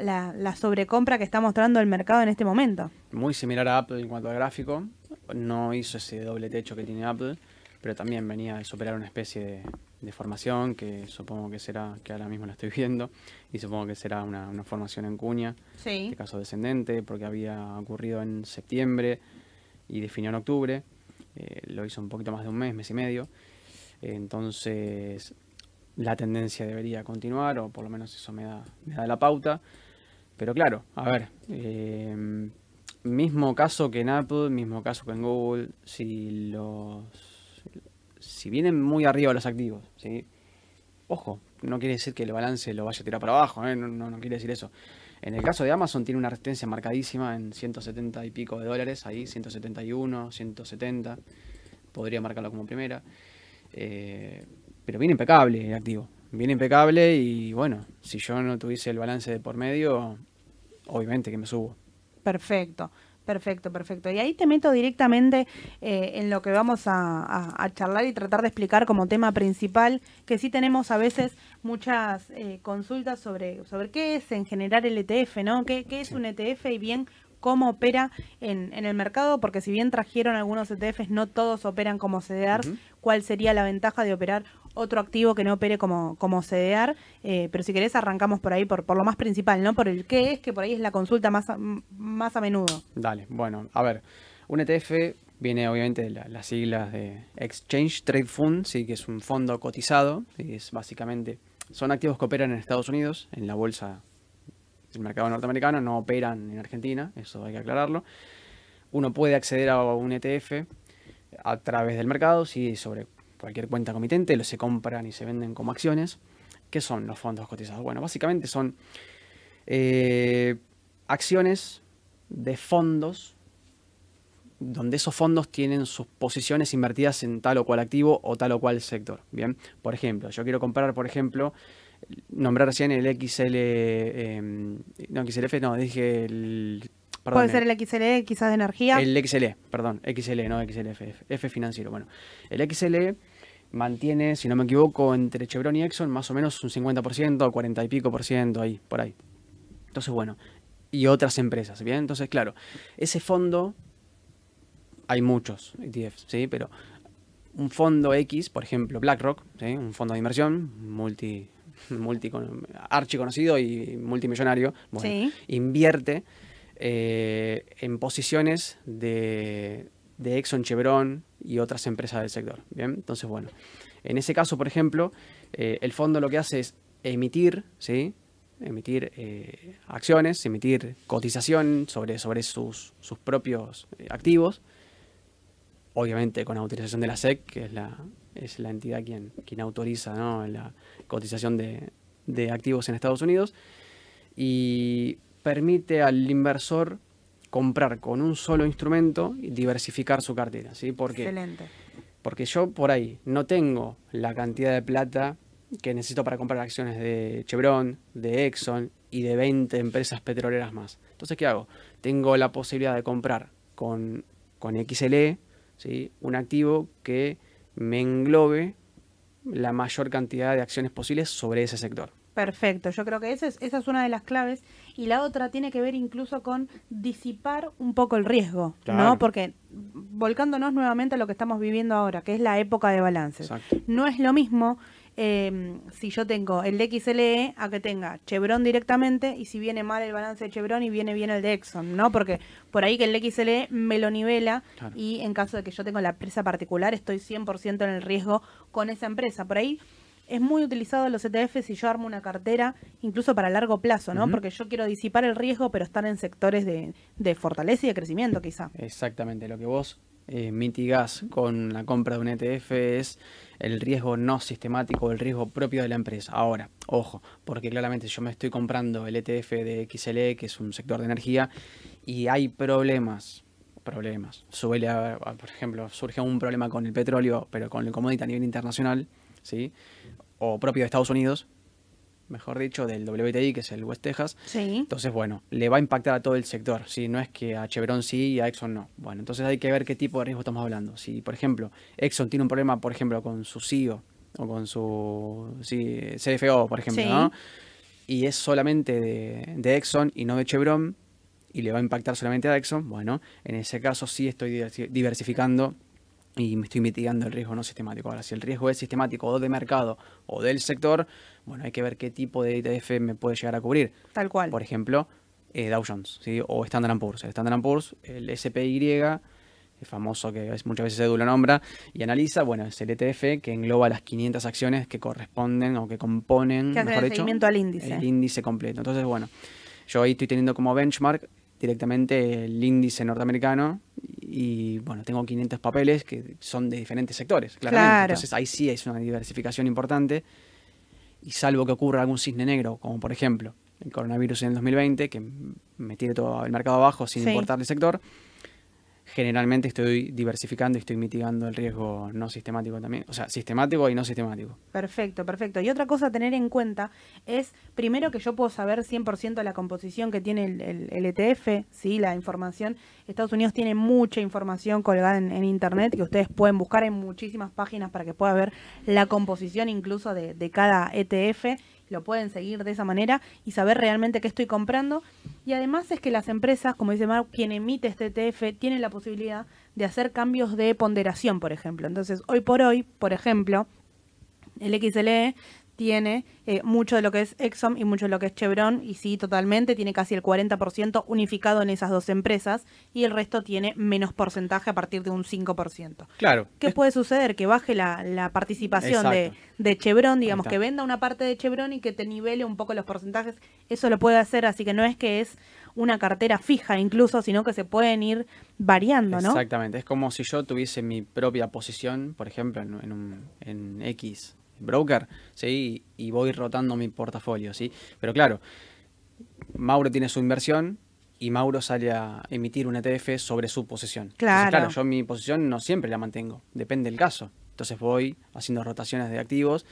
la, la, sobrecompra que está mostrando el mercado en este momento. Muy similar a Apple en cuanto al gráfico, no hizo ese doble techo que tiene Apple pero también venía de superar una especie de, formación que supongo que será, que ahora mismo la estoy (laughs) viendo, y supongo que será una, formación en cuña, sí. de caso descendente, porque había ocurrido en septiembre y definió en octubre, eh, lo hizo un poquito más de un mes, mes y medio, entonces la tendencia debería continuar, o por lo menos eso me da, me da la pauta, pero claro, a ver, eh, mismo caso que en Apple, mismo caso que en Google, si los si vienen muy arriba los activos, ojo, no quiere decir que el balance lo vaya a tirar para abajo, ¿eh? no, no, quiere decir eso. En el caso de Amazon tiene una resistencia marcadísima en 170 y pico de dólares, ahí 171, 170, podría marcarlo como primera. Eh, pero viene impecable el activo, viene impecable y bueno, si yo no tuviese el balance de por medio, obviamente que me subo. Perfecto. Perfecto, perfecto. Y ahí te meto directamente eh, en lo que vamos a, charlar y tratar de explicar como tema principal, que sí tenemos a veces muchas eh, consultas sobre, sobre qué es en general el ETF, ¿no? ¿Qué, qué es un ETF y bien cómo opera en, en, el mercado? Porque si bien trajeron algunos ETFs, no todos operan como CDRs. ¿Cuál sería la ventaja de operar otro activo que no opere como, como CDR, eh, pero si querés arrancamos por ahí, por, por lo más principal, ¿no? Por el qué es, que por ahí es la consulta más a, más a menudo. Dale, bueno, a ver, un ETF viene obviamente de las siglas de Exchange Trade Fund, sí, que es un fondo cotizado, y es básicamente, son activos que operan en Estados Unidos, en la bolsa del mercado norteamericano, no operan en Argentina, eso hay que aclararlo. Uno puede acceder a un ETF a través del mercado, sí, sobre cualquier cuenta comitente, se compran y se venden como acciones. ¿Qué son los fondos cotizados? Bueno, básicamente son eh, acciones de fondos donde esos fondos tienen sus posiciones invertidas en tal o cual activo o tal o cual sector. Bien, por ejemplo, yo quiero comprar, por ejemplo, nombrar recién el XL, em, no XLF, no, dije el Puede ser el XLE, quizás de energía. El XLE, perdón, XLE, no XLF, F financiero. Bueno, el XLE mantiene, si no me equivoco, entre Chevron y Exxon más o menos un 50%, 40 y pico por ciento ahí, por ahí. Entonces, bueno, y otras empresas, ¿bien? Entonces, claro, ese fondo, hay muchos ETFs, ¿sí? Pero un fondo X, por ejemplo, BlackRock, ¿sí? un fondo de inversión, multi, multi archiconocido y multimillonario, bueno, invierte eh, en posiciones de, de Exxon, Chevron y otras empresas del sector. Bien, entonces, bueno, en ese caso, por ejemplo, eh, el fondo lo que hace es emitir, ¿sí? emitir eh, acciones, emitir cotización sobre, sobre sus, sus propios activos obviamente con autorización de la SEC, que es la, es la entidad quien, quien autoriza ¿no? la cotización de, de activos en Estados Unidos, y permite al inversor comprar con un solo instrumento y diversificar su cartera. ¿sí? Porque, Excelente. porque yo por ahí no tengo la cantidad de plata que necesito para comprar acciones de Chevron, de Exxon y de 20 empresas petroleras más. Entonces, ¿qué hago? Tengo la posibilidad de comprar con, con XLE ¿sí? un activo que me englobe la mayor cantidad de acciones posibles sobre ese sector. Perfecto, yo creo que esa es, esa es una de las claves y la otra tiene que ver incluso con disipar un poco el riesgo, Claro. ¿no? Porque volcándonos nuevamente a lo que estamos viviendo ahora, que es la época de balances. Exacto. No es lo mismo eh, si yo tengo el de XLE a que tenga Chevron directamente y si viene mal el balance de Chevron y viene bien el de Exxon, ¿no? Porque por ahí que el XLE me lo nivela Claro. y en caso de que yo tenga la empresa particular estoy 100% en el riesgo con esa empresa. Por ahí es muy utilizado los ETF si yo armo una cartera, incluso para largo plazo, ¿no? Porque yo quiero disipar el riesgo, pero estar en sectores de, de fortaleza y de crecimiento, quizá. Exactamente, lo que vos eh, mitigás con la compra de un ETF es el riesgo no sistemático, el riesgo propio de la empresa. Ahora, ojo, porque claramente yo me estoy comprando el ETF de XLE, que es un sector de energía, y hay problemas, problemas. Suele haber, ah, por ejemplo, surge un problema con el petróleo, pero con el commodity a nivel internacional, ¿sí? O propio de Estados Unidos, mejor dicho, del WTI, que es el West Texas, Sí. entonces, bueno, le va a impactar a todo el sector. Si no es que a Chevron sí y a Exxon no. Bueno, entonces hay que ver qué tipo de riesgo estamos hablando. Si, por ejemplo, Exxon tiene un problema, por ejemplo, con su CEO o con su sí, CFO, por ejemplo, Sí. ¿no? Y es solamente de, de Exxon y no de Chevron y le va a impactar solamente a Exxon, bueno, en ese caso sí estoy diversi- diversificando y me estoy mitigando el riesgo no sistemático. Ahora, si el riesgo es sistemático o de mercado o del sector, bueno, hay que ver qué tipo de ETF me puede llegar a cubrir Tal cual. por ejemplo, eh, Dow Jones ¿sí? o Standard Poor's. El Standard Poor's, el SPY, el famoso que es- muchas veces Edu lo nombra, y analiza, bueno, es el ETF que engloba las 500 acciones que corresponden o que componen, Que mejor el dicho, seguimiento al índice. el índice completo. Entonces, bueno, yo ahí estoy teniendo como benchmark directamente el índice norteamericano y, bueno, tengo 500 papeles que son de diferentes sectores, claramente. Claro. Entonces, ahí sí es una diversificación importante y salvo que ocurra algún cisne negro, como por ejemplo el coronavirus en el 2020, que me tire todo el mercado abajo sin Sí. importar el sector, generalmente estoy diversificando y estoy mitigando el riesgo no sistemático también. O sea, sistemático y no sistemático. Perfecto, perfecto. Y otra cosa a tener en cuenta es, primero, que yo puedo saber 100% la composición que tiene el, ETF, ¿sí? la información. Estados Unidos tiene mucha información colgada en, en Internet que ustedes pueden buscar en muchísimas páginas para que pueda ver la composición incluso de, de cada ETF. Lo pueden seguir de esa manera y saber realmente qué estoy comprando. Y además es que las empresas, como dice Mark, quien emite este ETF, tiene la posibilidad de hacer cambios de ponderación, por ejemplo. Entonces, hoy por hoy, por ejemplo, el XLE tiene eh, mucho de lo que es Exxon y mucho de lo que es Chevron, y sí, totalmente, tiene casi el 40% unificado en esas dos empresas, y el resto tiene menos porcentaje a partir de un 5%. Claro. ¿Qué puede suceder? Que baje la, la participación de, de Chevron, digamos, que venda una parte de Chevron y que te nivele un poco los porcentajes. Eso lo puede hacer, así que no es que es una cartera fija incluso, sino que se pueden ir variando, ¿no? Exactamente. Es como si yo tuviese mi propia posición, por ejemplo, en, en un en X broker, ¿sí? Y voy rotando mi portafolio, ¿sí? Pero claro, Mauro tiene su inversión y Mauro sale a emitir un ETF sobre su posición. Entonces, Claro. claro, yo mi posición no siempre la mantengo, depende del caso. Entonces voy haciendo rotaciones de activos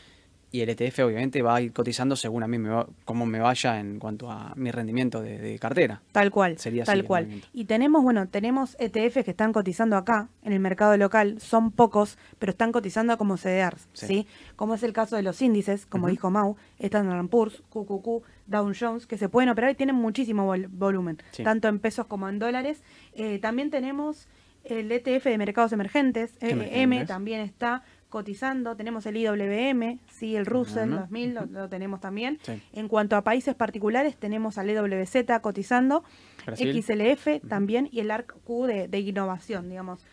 y el ETF obviamente va a ir cotizando según a mí me va, cómo me vaya en cuanto a mi rendimiento de, de cartera. Tal cual, Sería tal cual. Y tenemos, bueno, tenemos ETFs que están cotizando acá, en el mercado local, son pocos, pero están cotizando como CDRs, ¿sí? Sí. Como es el caso de los índices, como Ujú. dijo Mau, Standard Poor's, QQQ, Dow Jones, que se pueden operar y tienen muchísimo vol- volumen, Sí. tanto en pesos como en dólares. Eh, también tenemos el ETF de mercados emergentes, EM también está cotizando, tenemos el IWM, sí, el Russell Ujú. 2000 lo, lo tenemos también. Sí. En cuanto a países particulares, tenemos al EWZ cotizando, Brasil. XLF también y el ARC-Q de, de innovación, digamos.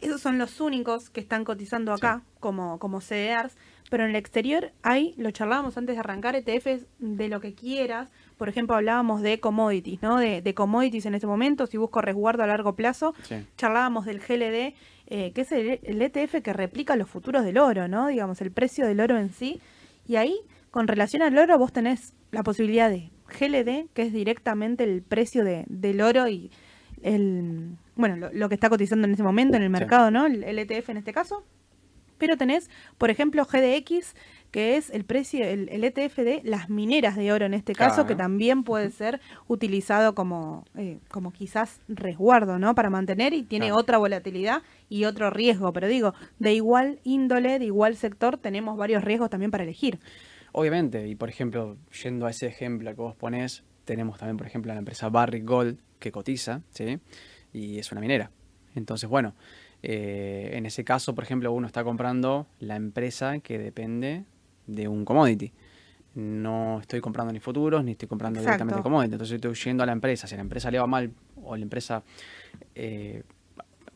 Esos son los únicos que están cotizando acá como, como CDRs, pero en el exterior hay, lo charlábamos antes de arrancar, ETFs de lo que quieras. Por ejemplo, hablábamos de commodities, ¿no? De, de commodities en este momento, si busco resguardo a largo plazo. Sí. Charlábamos del GLD eh, que es el, el, ETF que replica los futuros del oro, ¿no? Digamos, el precio del oro en sí. Y ahí, con relación al oro, vos tenés la posibilidad de GLD, que es directamente el precio de, del oro y el bueno, lo, que está cotizando en ese momento en el mercado, ¿no? El, ETF en este caso. Pero tenés, por ejemplo, GDX, que es el precio, el, ETF de las mineras de oro en este caso, que también puede ser utilizado como, eh, como quizás resguardo, ¿no? Para mantener y tiene otra volatilidad y otro riesgo. Pero digo, de igual índole, de igual sector, tenemos varios riesgos también para elegir. Obviamente, y por ejemplo, yendo a ese ejemplo que vos ponés, tenemos también, por ejemplo, la empresa Barrick Gold que cotiza, ¿sí? Y es una minera. Entonces, bueno, eh, en ese caso, por ejemplo, uno está comprando la empresa que depende de un commodity. No estoy comprando ni futuros, ni estoy comprando directamente commodity. Entonces estoy yendo a la empresa. Si a la empresa le va mal o la empresa eh,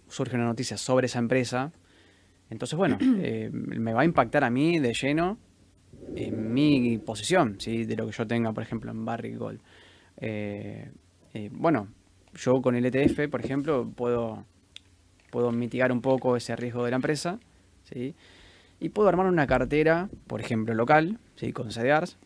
surge una noticia sobre esa empresa, entonces, bueno, (clears throat) eh, me va a impactar a mí de lleno en mi posición, ¿sí? de lo que yo tenga, por ejemplo, en Barrick Gold. Eh, bueno, yo con el ETF, por ejemplo, puedo, puedo mitigar un poco ese riesgo de la empresa, ¿sí? Y puedo armar una cartera, por ejemplo, local, ¿sí? con CDRs,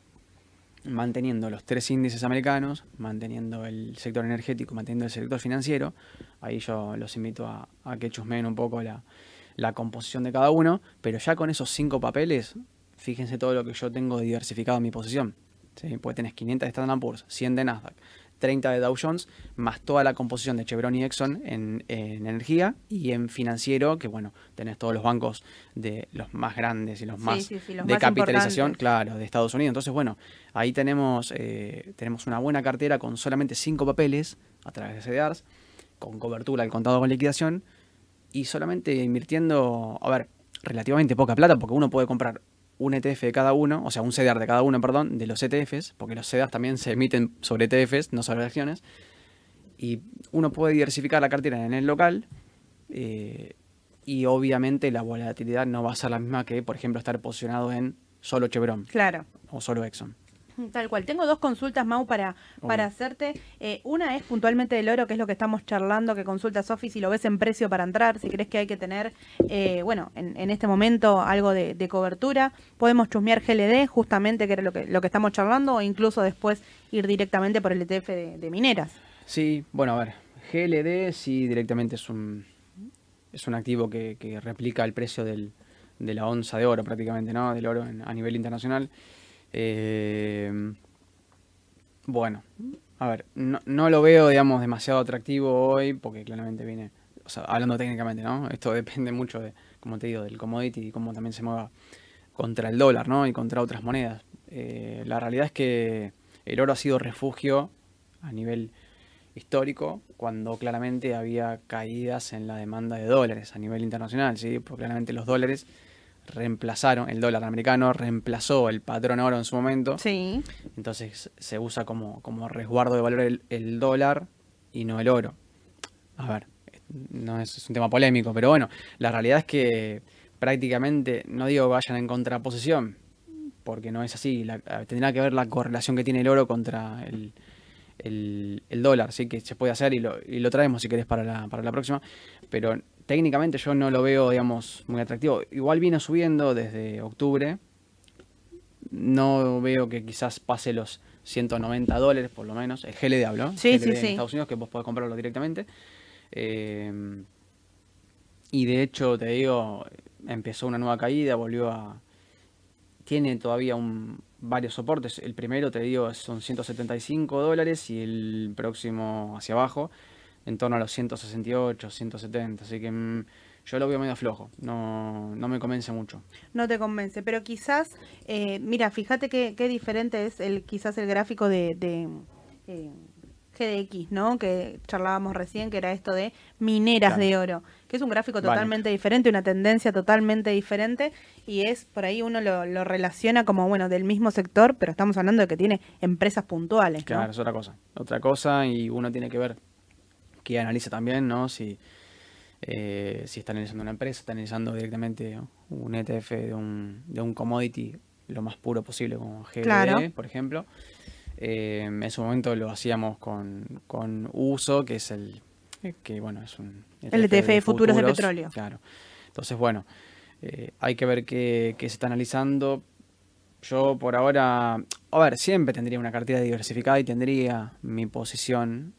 manteniendo los tres índices americanos, manteniendo el sector energético, manteniendo el sector financiero. Ahí yo los invito a, que chusmeen un poco la, composición de cada uno, pero ya con esos cinco papeles fíjense todo lo que yo tengo diversificado en mi posición. ¿sí? Pues tenés 500 de Standard Poor's, 100 de Nasdaq, 30 de Dow Jones, más toda la composición de Chevron y Exxon en, energía y en financiero, que bueno, tenés todos los bancos de los más grandes y los más de capitalización, claro, de Estados Unidos. Entonces, bueno, ahí tenemos, eh, tenemos una buena cartera con solamente 5 papeles a través de CDRs, con cobertura al contado con liquidación y solamente invirtiendo, a ver, relativamente poca plata, porque uno puede comprar un ETF de cada uno, o sea, un CDR de cada uno, perdón, de los ETFs, porque los CDRs también se emiten sobre ETFs, no sobre acciones, y uno puede diversificar la cartera en el local, eh, y obviamente la volatilidad no va a ser la misma que, por ejemplo, estar posicionado en solo Chevron. Claro. O solo Exxon. Tal cual. Tengo dos consultas, Mau, para, para hacerte. Eh, una es puntualmente del oro, que es lo que estamos charlando, que consulta Sofi, si lo ves en precio para entrar, si crees que hay que tener, eh, bueno, en, este momento algo de, cobertura. Podemos chusmear GLD, justamente, que era lo que, lo que estamos charlando, o incluso después ir directamente por el ETF de, mineras. Sí, bueno, a ver, GLD sí directamente es un, es un activo que, que replica el precio del, de la onza de oro prácticamente, ¿no? Del oro a nivel internacional. Eh, bueno, a ver, no, lo veo, digamos, demasiado atractivo hoy, porque claramente viene, o sea, hablando técnicamente, ¿no? Esto (laughs) depende mucho de, como te digo, del commodity y cómo también se mueva contra el dólar, ¿no? Y contra otras monedas. Eh, la realidad es que el oro ha sido refugio a nivel histórico cuando claramente había caídas en la demanda de dólares a nivel internacional, ¿sí? Porque claramente los dólares reemplazaron, el dólar americano reemplazó el patrón oro en su momento. Sí. Entonces se usa como, como resguardo de valor el, dólar y no el oro. A ver, no es, un tema polémico, pero bueno, la realidad es que prácticamente, no digo que vayan en contraposición, porque no es así, tendrá que ver la correlación que tiene el oro contra el, el, dólar, sí que se puede hacer y lo, y lo traemos si querés para la, para la próxima, pero técnicamente yo no lo veo, digamos, muy atractivo. Igual vino subiendo desde octubre. No veo que quizás pase los 190 dólares, por lo menos. El GLD habló. Sí, sí, en Estados Unidos, que vos podés comprarlo directamente. Eh, y de hecho, te digo, empezó una nueva caída, volvió a... Tiene todavía un, varios soportes. El primero, te digo, son 175 dólares y el próximo hacia abajo en torno a los 168, 170, así que mm, yo lo veo medio flojo, no, no me convence mucho. No te convence, pero quizás, eh, mira, fíjate qué, qué diferente es el quizás el gráfico de, de eh, GDX, ¿no? Que charlábamos recién, que era esto de mineras de oro, que es un gráfico totalmente diferente, una tendencia totalmente diferente, y es, por ahí uno lo, lo, relaciona como, bueno, del mismo sector, pero estamos hablando de que tiene empresas puntuales. Claro, es otra cosa, otra cosa, y uno tiene que ver que analiza también, ¿no? Si, eh, si está analizando una empresa, está analizando directamente un ETF de un, de un commodity lo más puro posible, como GLD, por ejemplo. Eh, en su momento lo hacíamos con, con, uso, que es el, que bueno, es un El ETF de futuros de petróleo. Claro. Entonces, bueno, eh, hay que ver qué, qué se está analizando. Yo por ahora, a ver, siempre tendría una cartera diversificada y tendría mi posición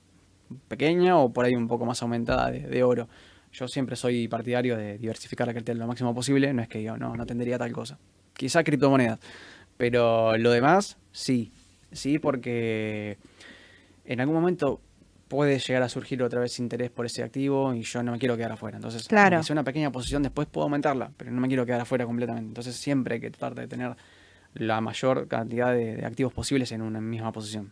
pequeña o por ahí un poco más aumentada de, de oro. Yo siempre soy partidario de diversificar la cartera lo máximo posible, no es que yo no, no tendría tal cosa. Quizá criptomonedas, pero lo demás, sí. Sí, porque en algún momento puede llegar a surgir otra vez interés por ese activo y yo no me quiero quedar afuera. Entonces, Claro. si una pequeña posición, después puedo aumentarla, pero no me quiero quedar afuera completamente. Entonces, siempre hay que tratar de tener la mayor cantidad de, de activos posibles en una misma posición.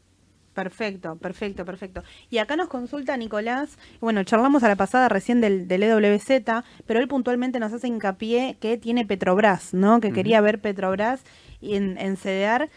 Perfecto, perfecto, perfecto. Y acá nos consulta Nicolás, bueno, charlamos a la pasada recién del, del EWZ, pero él puntualmente nos hace hincapié que tiene Petrobras, ¿no? Que quería ver Petrobras en, en CDR.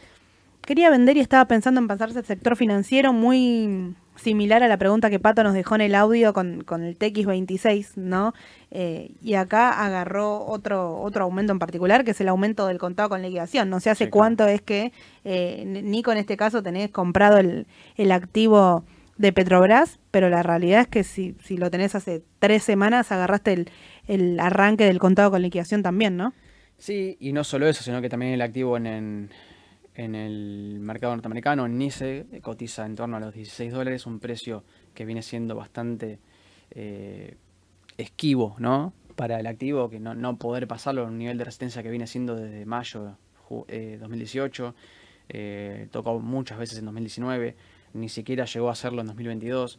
Quería vender y estaba pensando en pasarse al sector financiero muy similar a la pregunta que Pato nos dejó en el audio con, con el TX26, ¿no? Eh, y acá agarró otro, otro aumento en particular, que es el aumento del contado con liquidación. No sé hace Sí, claro. cuánto es que, eh, Nico, en este caso, tenés comprado el, el activo de Petrobras, pero la realidad es que si, si lo tenés hace tres semanas, agarraste el, el arranque del contado con liquidación también, ¿no? Sí, y no solo eso, sino que también el activo en, en, en el mercado norteamericano, en NICE, cotiza en torno a los 16 dólares, un precio que viene siendo bastante eh, esquivo, ¿no? Para el activo, que no, no poder pasarlo a un nivel de resistencia que viene siendo desde mayo eh, 2018, eh, tocó muchas veces en 2019, ni siquiera llegó a hacerlo en 2022,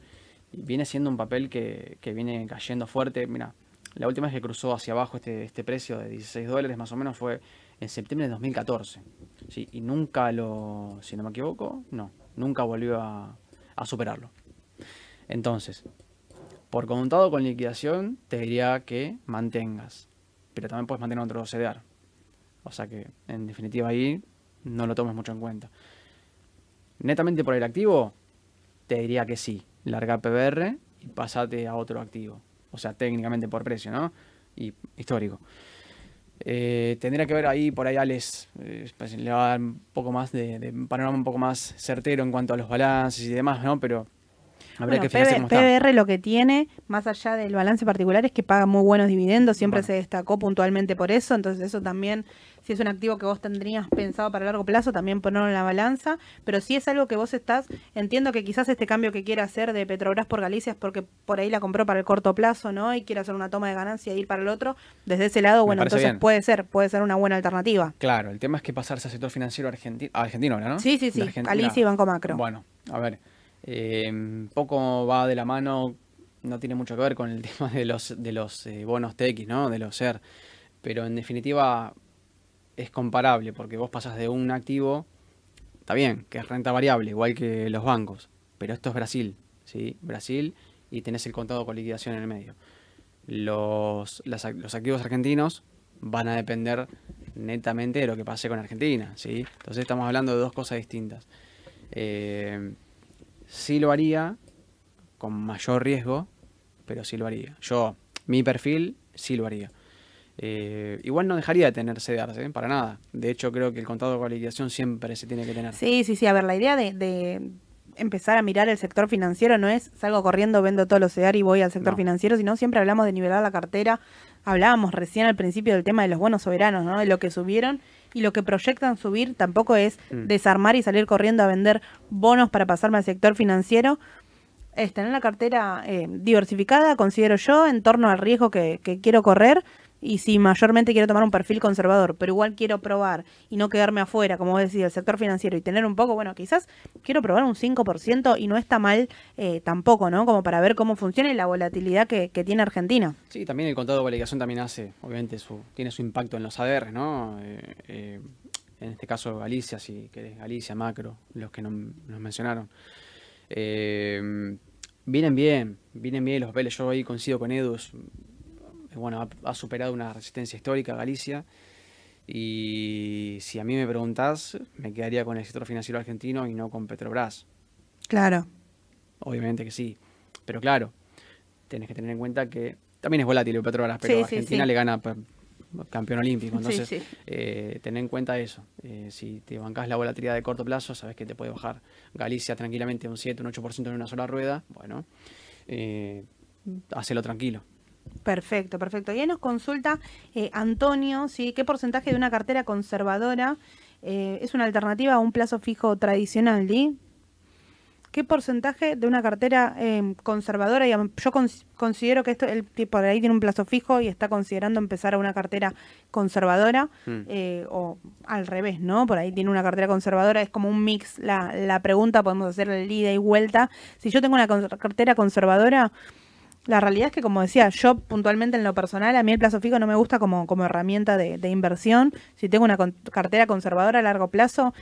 y viene siendo un papel que, que viene cayendo fuerte, mira, la última vez que cruzó hacia abajo este, este precio de 16 dólares más o menos fue en septiembre de 2014. ¿sí? Y nunca lo, si no me equivoco, no, nunca volvió a, superarlo. Entonces, por contado con liquidación, te diría que mantengas. Pero también puedes mantener otro CDR. O sea que, en definitiva, ahí no lo tomes mucho en cuenta. Netamente por el activo, te diría que sí. Larga PBR y pasate a otro activo. O sea, técnicamente por precio, ¿no? Y histórico. Eh, tendría que ver ahí, por ahí Alex eh, pues, le va a dar un poco más de, de panorama un poco más certero en cuanto a los balances y demás, ¿no? Pero habría Bueno, que fijarse PB cómo está. PBR lo que tiene, más allá del balance particular, es que paga muy buenos dividendos, siempre Bueno. se destacó puntualmente por eso, entonces eso también, si es un activo que vos tendrías pensado para largo plazo, también ponerlo en la balanza, pero si es algo que vos estás, entiendo que quizás este cambio que quiere hacer de Petrobras por Galicia es porque por ahí la compró para el corto plazo, ¿no? Y quiere hacer una toma de ganancia e ir para el otro, desde ese lado, Me bueno, entonces bien. puede ser, puede ser una buena alternativa. Claro, el tema es que pasarse al sector financiero argentino, argentino ahora, ¿no? Sí, sí, sí. Galicia y Banco Macro. Bueno, a ver, eh, poco va de la mano, no tiene mucho que ver con el (laughs) tema de los, de los eh, bonos TX, ¿no? De los SER, pero en definitiva es comparable porque vos pasas de un activo, está bien, que es renta variable, igual que los bancos, pero esto es Brasil, ¿sí? Brasil y tenés el contado con liquidación en el medio. Los, los activos argentinos van a depender netamente de lo que pase con Argentina, ¿sí? Entonces estamos hablando de dos cosas distintas. Eh, sí lo haría con mayor riesgo, pero sí lo haría. Yo, mi perfil, sí lo haría. Eh, igual no dejaría de tener CDRs, ¿eh? para nada. De hecho, creo que el contado con liquidación siempre se tiene que tener. Sí, sí, sí. A ver, la idea de, de empezar a mirar el sector financiero no es salgo corriendo, vendo todos los CEDAR y voy al sector No. financiero, sino siempre hablamos de nivelar la cartera. Hablábamos recién al principio del tema de los bonos soberanos, ¿no? De lo que subieron y lo que proyectan subir tampoco es Mm. desarmar y salir corriendo a vender bonos para pasarme al sector financiero. Es tener la cartera eh, diversificada, considero yo, en torno al riesgo que, que quiero correr. Y si mayormente quiero tomar un perfil conservador, pero igual quiero probar y no quedarme afuera, como vos decís, del sector financiero y tener un poco, bueno, quizás quiero probar un 5% y no está mal eh, tampoco, ¿no? Como para ver cómo funciona y la volatilidad que, que tiene Argentina. Sí, también el contado con liquidación también hace, obviamente, su, tiene su impacto en los ADR, ¿no? Eh, eh, en este caso Galicia, si querés, Galicia, Macro, los que no- nos mencionaron. Vienen bien, vienen bien los papeles. Yo ahí coincido con Edu. Eh, bueno, ha, ha superado una resistencia histórica Galicia. Y si a mí me preguntás, me quedaría con el sector financiero argentino y no con Petrobras. Claro. Obviamente que sí. Pero claro, tenés que tener en cuenta que también es volátil el Petrobras, pero Sí, Argentina sí. le gana campeón olímpico. Entonces, eh, ten en cuenta eso. Eh, si te bancás la volatilidad de corto plazo, sabes que te puede bajar Galicia tranquilamente un 7, un 8% en una sola rueda. Bueno, eh, hacelo tranquilo. Perfecto, perfecto. Y ahí nos consulta eh, Antonio, ¿sí? ¿Qué porcentaje de una cartera conservadora eh, es una alternativa a un plazo fijo tradicional, ¿sí? ¿Qué porcentaje de una cartera eh, conservadora? yo considero que esto, el por ahí tiene un plazo fijo y está considerando empezar a una cartera conservadora, mm. o al revés, ¿no? Por ahí tiene una cartera conservadora, es como un mix. La, la pregunta, podemos hacer el ida y vuelta. Si yo tengo una cartera conservadora, la realidad es que, como decía, yo puntualmente en lo personal, a mí el plazo fijo no me gusta como, como herramienta de, inversión. Si tengo una cartera conservadora a largo plazo,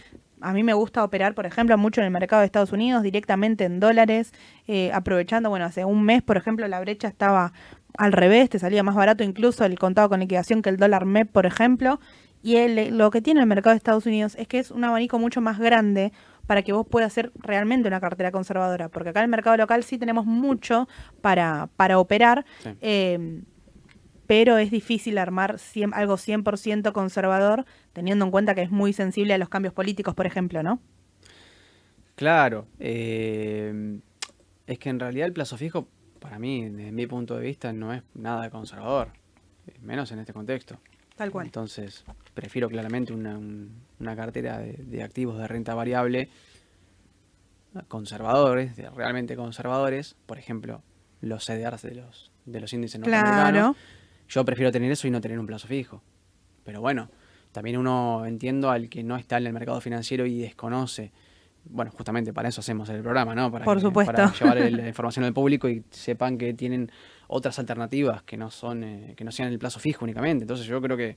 a mí me gusta operar, por ejemplo, mucho en el mercado de Estados Unidos, directamente en dólares, eh, aprovechando, bueno, hace un mes, por ejemplo, la brecha estaba al revés, te salía más barato incluso el contado con liquidación que el dólar MEP, por ejemplo. Y lo que tiene el mercado de Estados Unidos es que es un abanico mucho más grande para que vos puedas hacer realmente una cartera conservadora. Porque acá en el mercado local sí tenemos mucho para, para operar, em, pero es difícil armar algo 100% conservador, teniendo en cuenta que es muy sensible a los cambios políticos, por ejemplo, ¿no? Claro. Em, es que en realidad el plazo fijo, para mí, desde mi punto de vista, no es nada conservador, menos en este contexto. Tal cual. Entonces, prefiero claramente una, cartera de, activos de renta variable conservadores, realmente conservadores, por ejemplo, los CDRs de los, de los índices norteamericanos. Yo prefiero tener eso y no tener un plazo fijo. Pero bueno, también uno entiendo al que no está en el mercado financiero y desconoce. Bueno, justamente para eso hacemos el programa, ¿no? Para, por supuesto. para llevar la (laughs) información al público y sepan que tienen otras alternativas que no son eh, que no sean el plazo fijo únicamente. Entonces yo creo que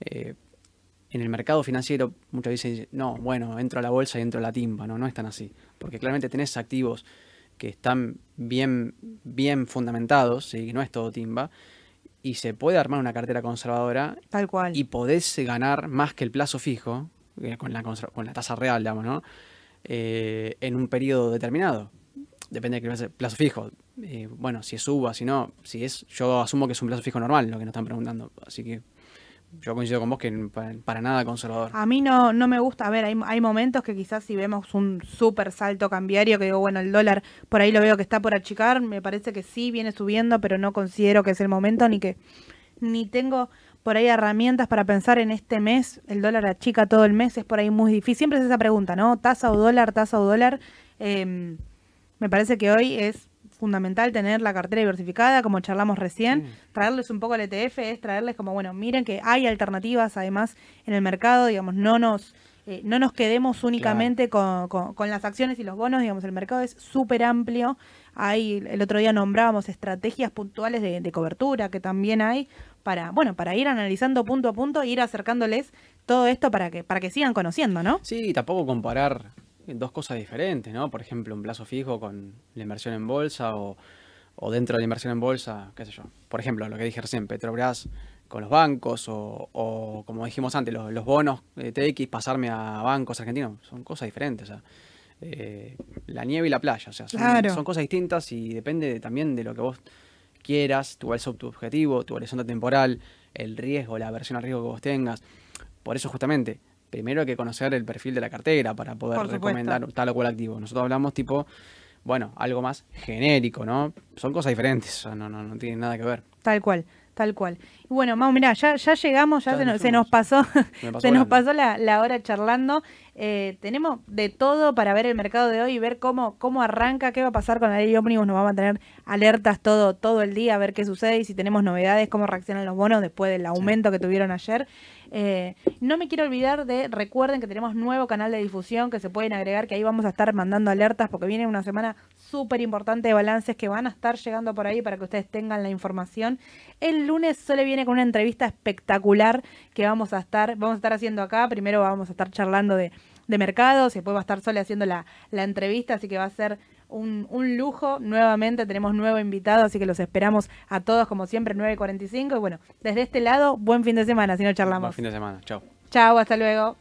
eh, en el mercado financiero muchas veces dicen, no, bueno, entro a la bolsa y entro a la timba, no, no es tan así. Porque claramente tenés activos que están bien, bien fundamentados, y no es todo timba, y se puede armar una cartera conservadora. Tal cual. Y podés ganar más que el plazo fijo, eh, con la, con la tasa real, digamos, ¿no? Eh, en un periodo determinado. Depende de qué plazo fijo. bueno, si es suba, si no, si es, yo asumo que es un plazo fijo normal lo que nos están preguntando. Así que yo coincido con vos que para, nada conservador. A mí no, no me gusta. A ver, hay, hay momentos que quizás si vemos un súper salto cambiario, que digo, bueno, el dólar por ahí lo veo que está por achicar, me parece que sí viene subiendo, pero no considero que es el momento ni que ni tengo por ahí herramientas para pensar en este mes, el dólar achica todo el mes, es por ahí muy difícil. Siempre es esa pregunta, ¿no? Tasa o dólar, tasa o dólar. Em, me parece que hoy es fundamental tener la cartera diversificada, como charlamos recién. Traerles un poco al ETF es traerles como, bueno, miren que hay alternativas además en el mercado, digamos, no nos... Eh, no nos quedemos únicamente con, con, las acciones y los bonos, digamos, el mercado es súper amplio. Hay, el otro día nombrábamos estrategias puntuales de, cobertura que también hay para, bueno, para ir analizando punto a punto e ir acercándoles todo esto para que, para que sigan conociendo, ¿no? Sí, tampoco comparar dos cosas diferentes, ¿no? Por ejemplo, un plazo fijo con la inversión en bolsa o, dentro de la inversión en bolsa, qué sé yo. Por ejemplo, lo que dije recién, Petrobras con los bancos o, como dijimos antes, los, bonos de TX, pasarme a bancos argentinos, son cosas diferentes. O eh, la nieve y la playa, o sea, son, cosas distintas y depende también de lo que vos quieras, tu, tu objetivo, tu horizonte temporal, el riesgo, la aversión al riesgo que vos tengas. Por eso justamente primero hay que conocer el perfil de la cartera para poder recomendar tal o cual activo. Nosotros hablamos tipo, bueno, algo más genérico, ¿no? Son cosas diferentes, no, no, no tienen nada que ver. Tal cual. Tal cual. Y bueno, Mau, mirá, ya, ya llegamos, ya, se, nos, se, nos, pasó, (laughs) se nos pasó la, la hora charlando. Eh, tenemos de todo para ver el mercado de hoy y ver cómo, cómo arranca, qué va a pasar con la ley ómnibus. Nos vamos a tener alertas todo, todo el día a ver qué sucede y si tenemos novedades, cómo reaccionan los bonos después del aumento que tuvieron ayer. Eh, no me quiero olvidar de, recuerden que tenemos nuevo canal de difusión que se pueden agregar, que ahí vamos a estar mandando alertas porque viene una semana súper importante de balances que van a estar llegando por ahí para que ustedes tengan la información. El lunes solo viene con una entrevista espectacular que vamos a estar, vamos a estar haciendo acá. Primero vamos a estar charlando de, mercados, después va a estar Sole haciendo la, la entrevista, así que va a ser un, un, lujo. Nuevamente tenemos nuevo invitado, así que los esperamos a todos como siempre, 9.45. Y bueno, desde este lado, buen fin de semana, si no charlamos. Buen fin de semana, chao. Chao, hasta luego.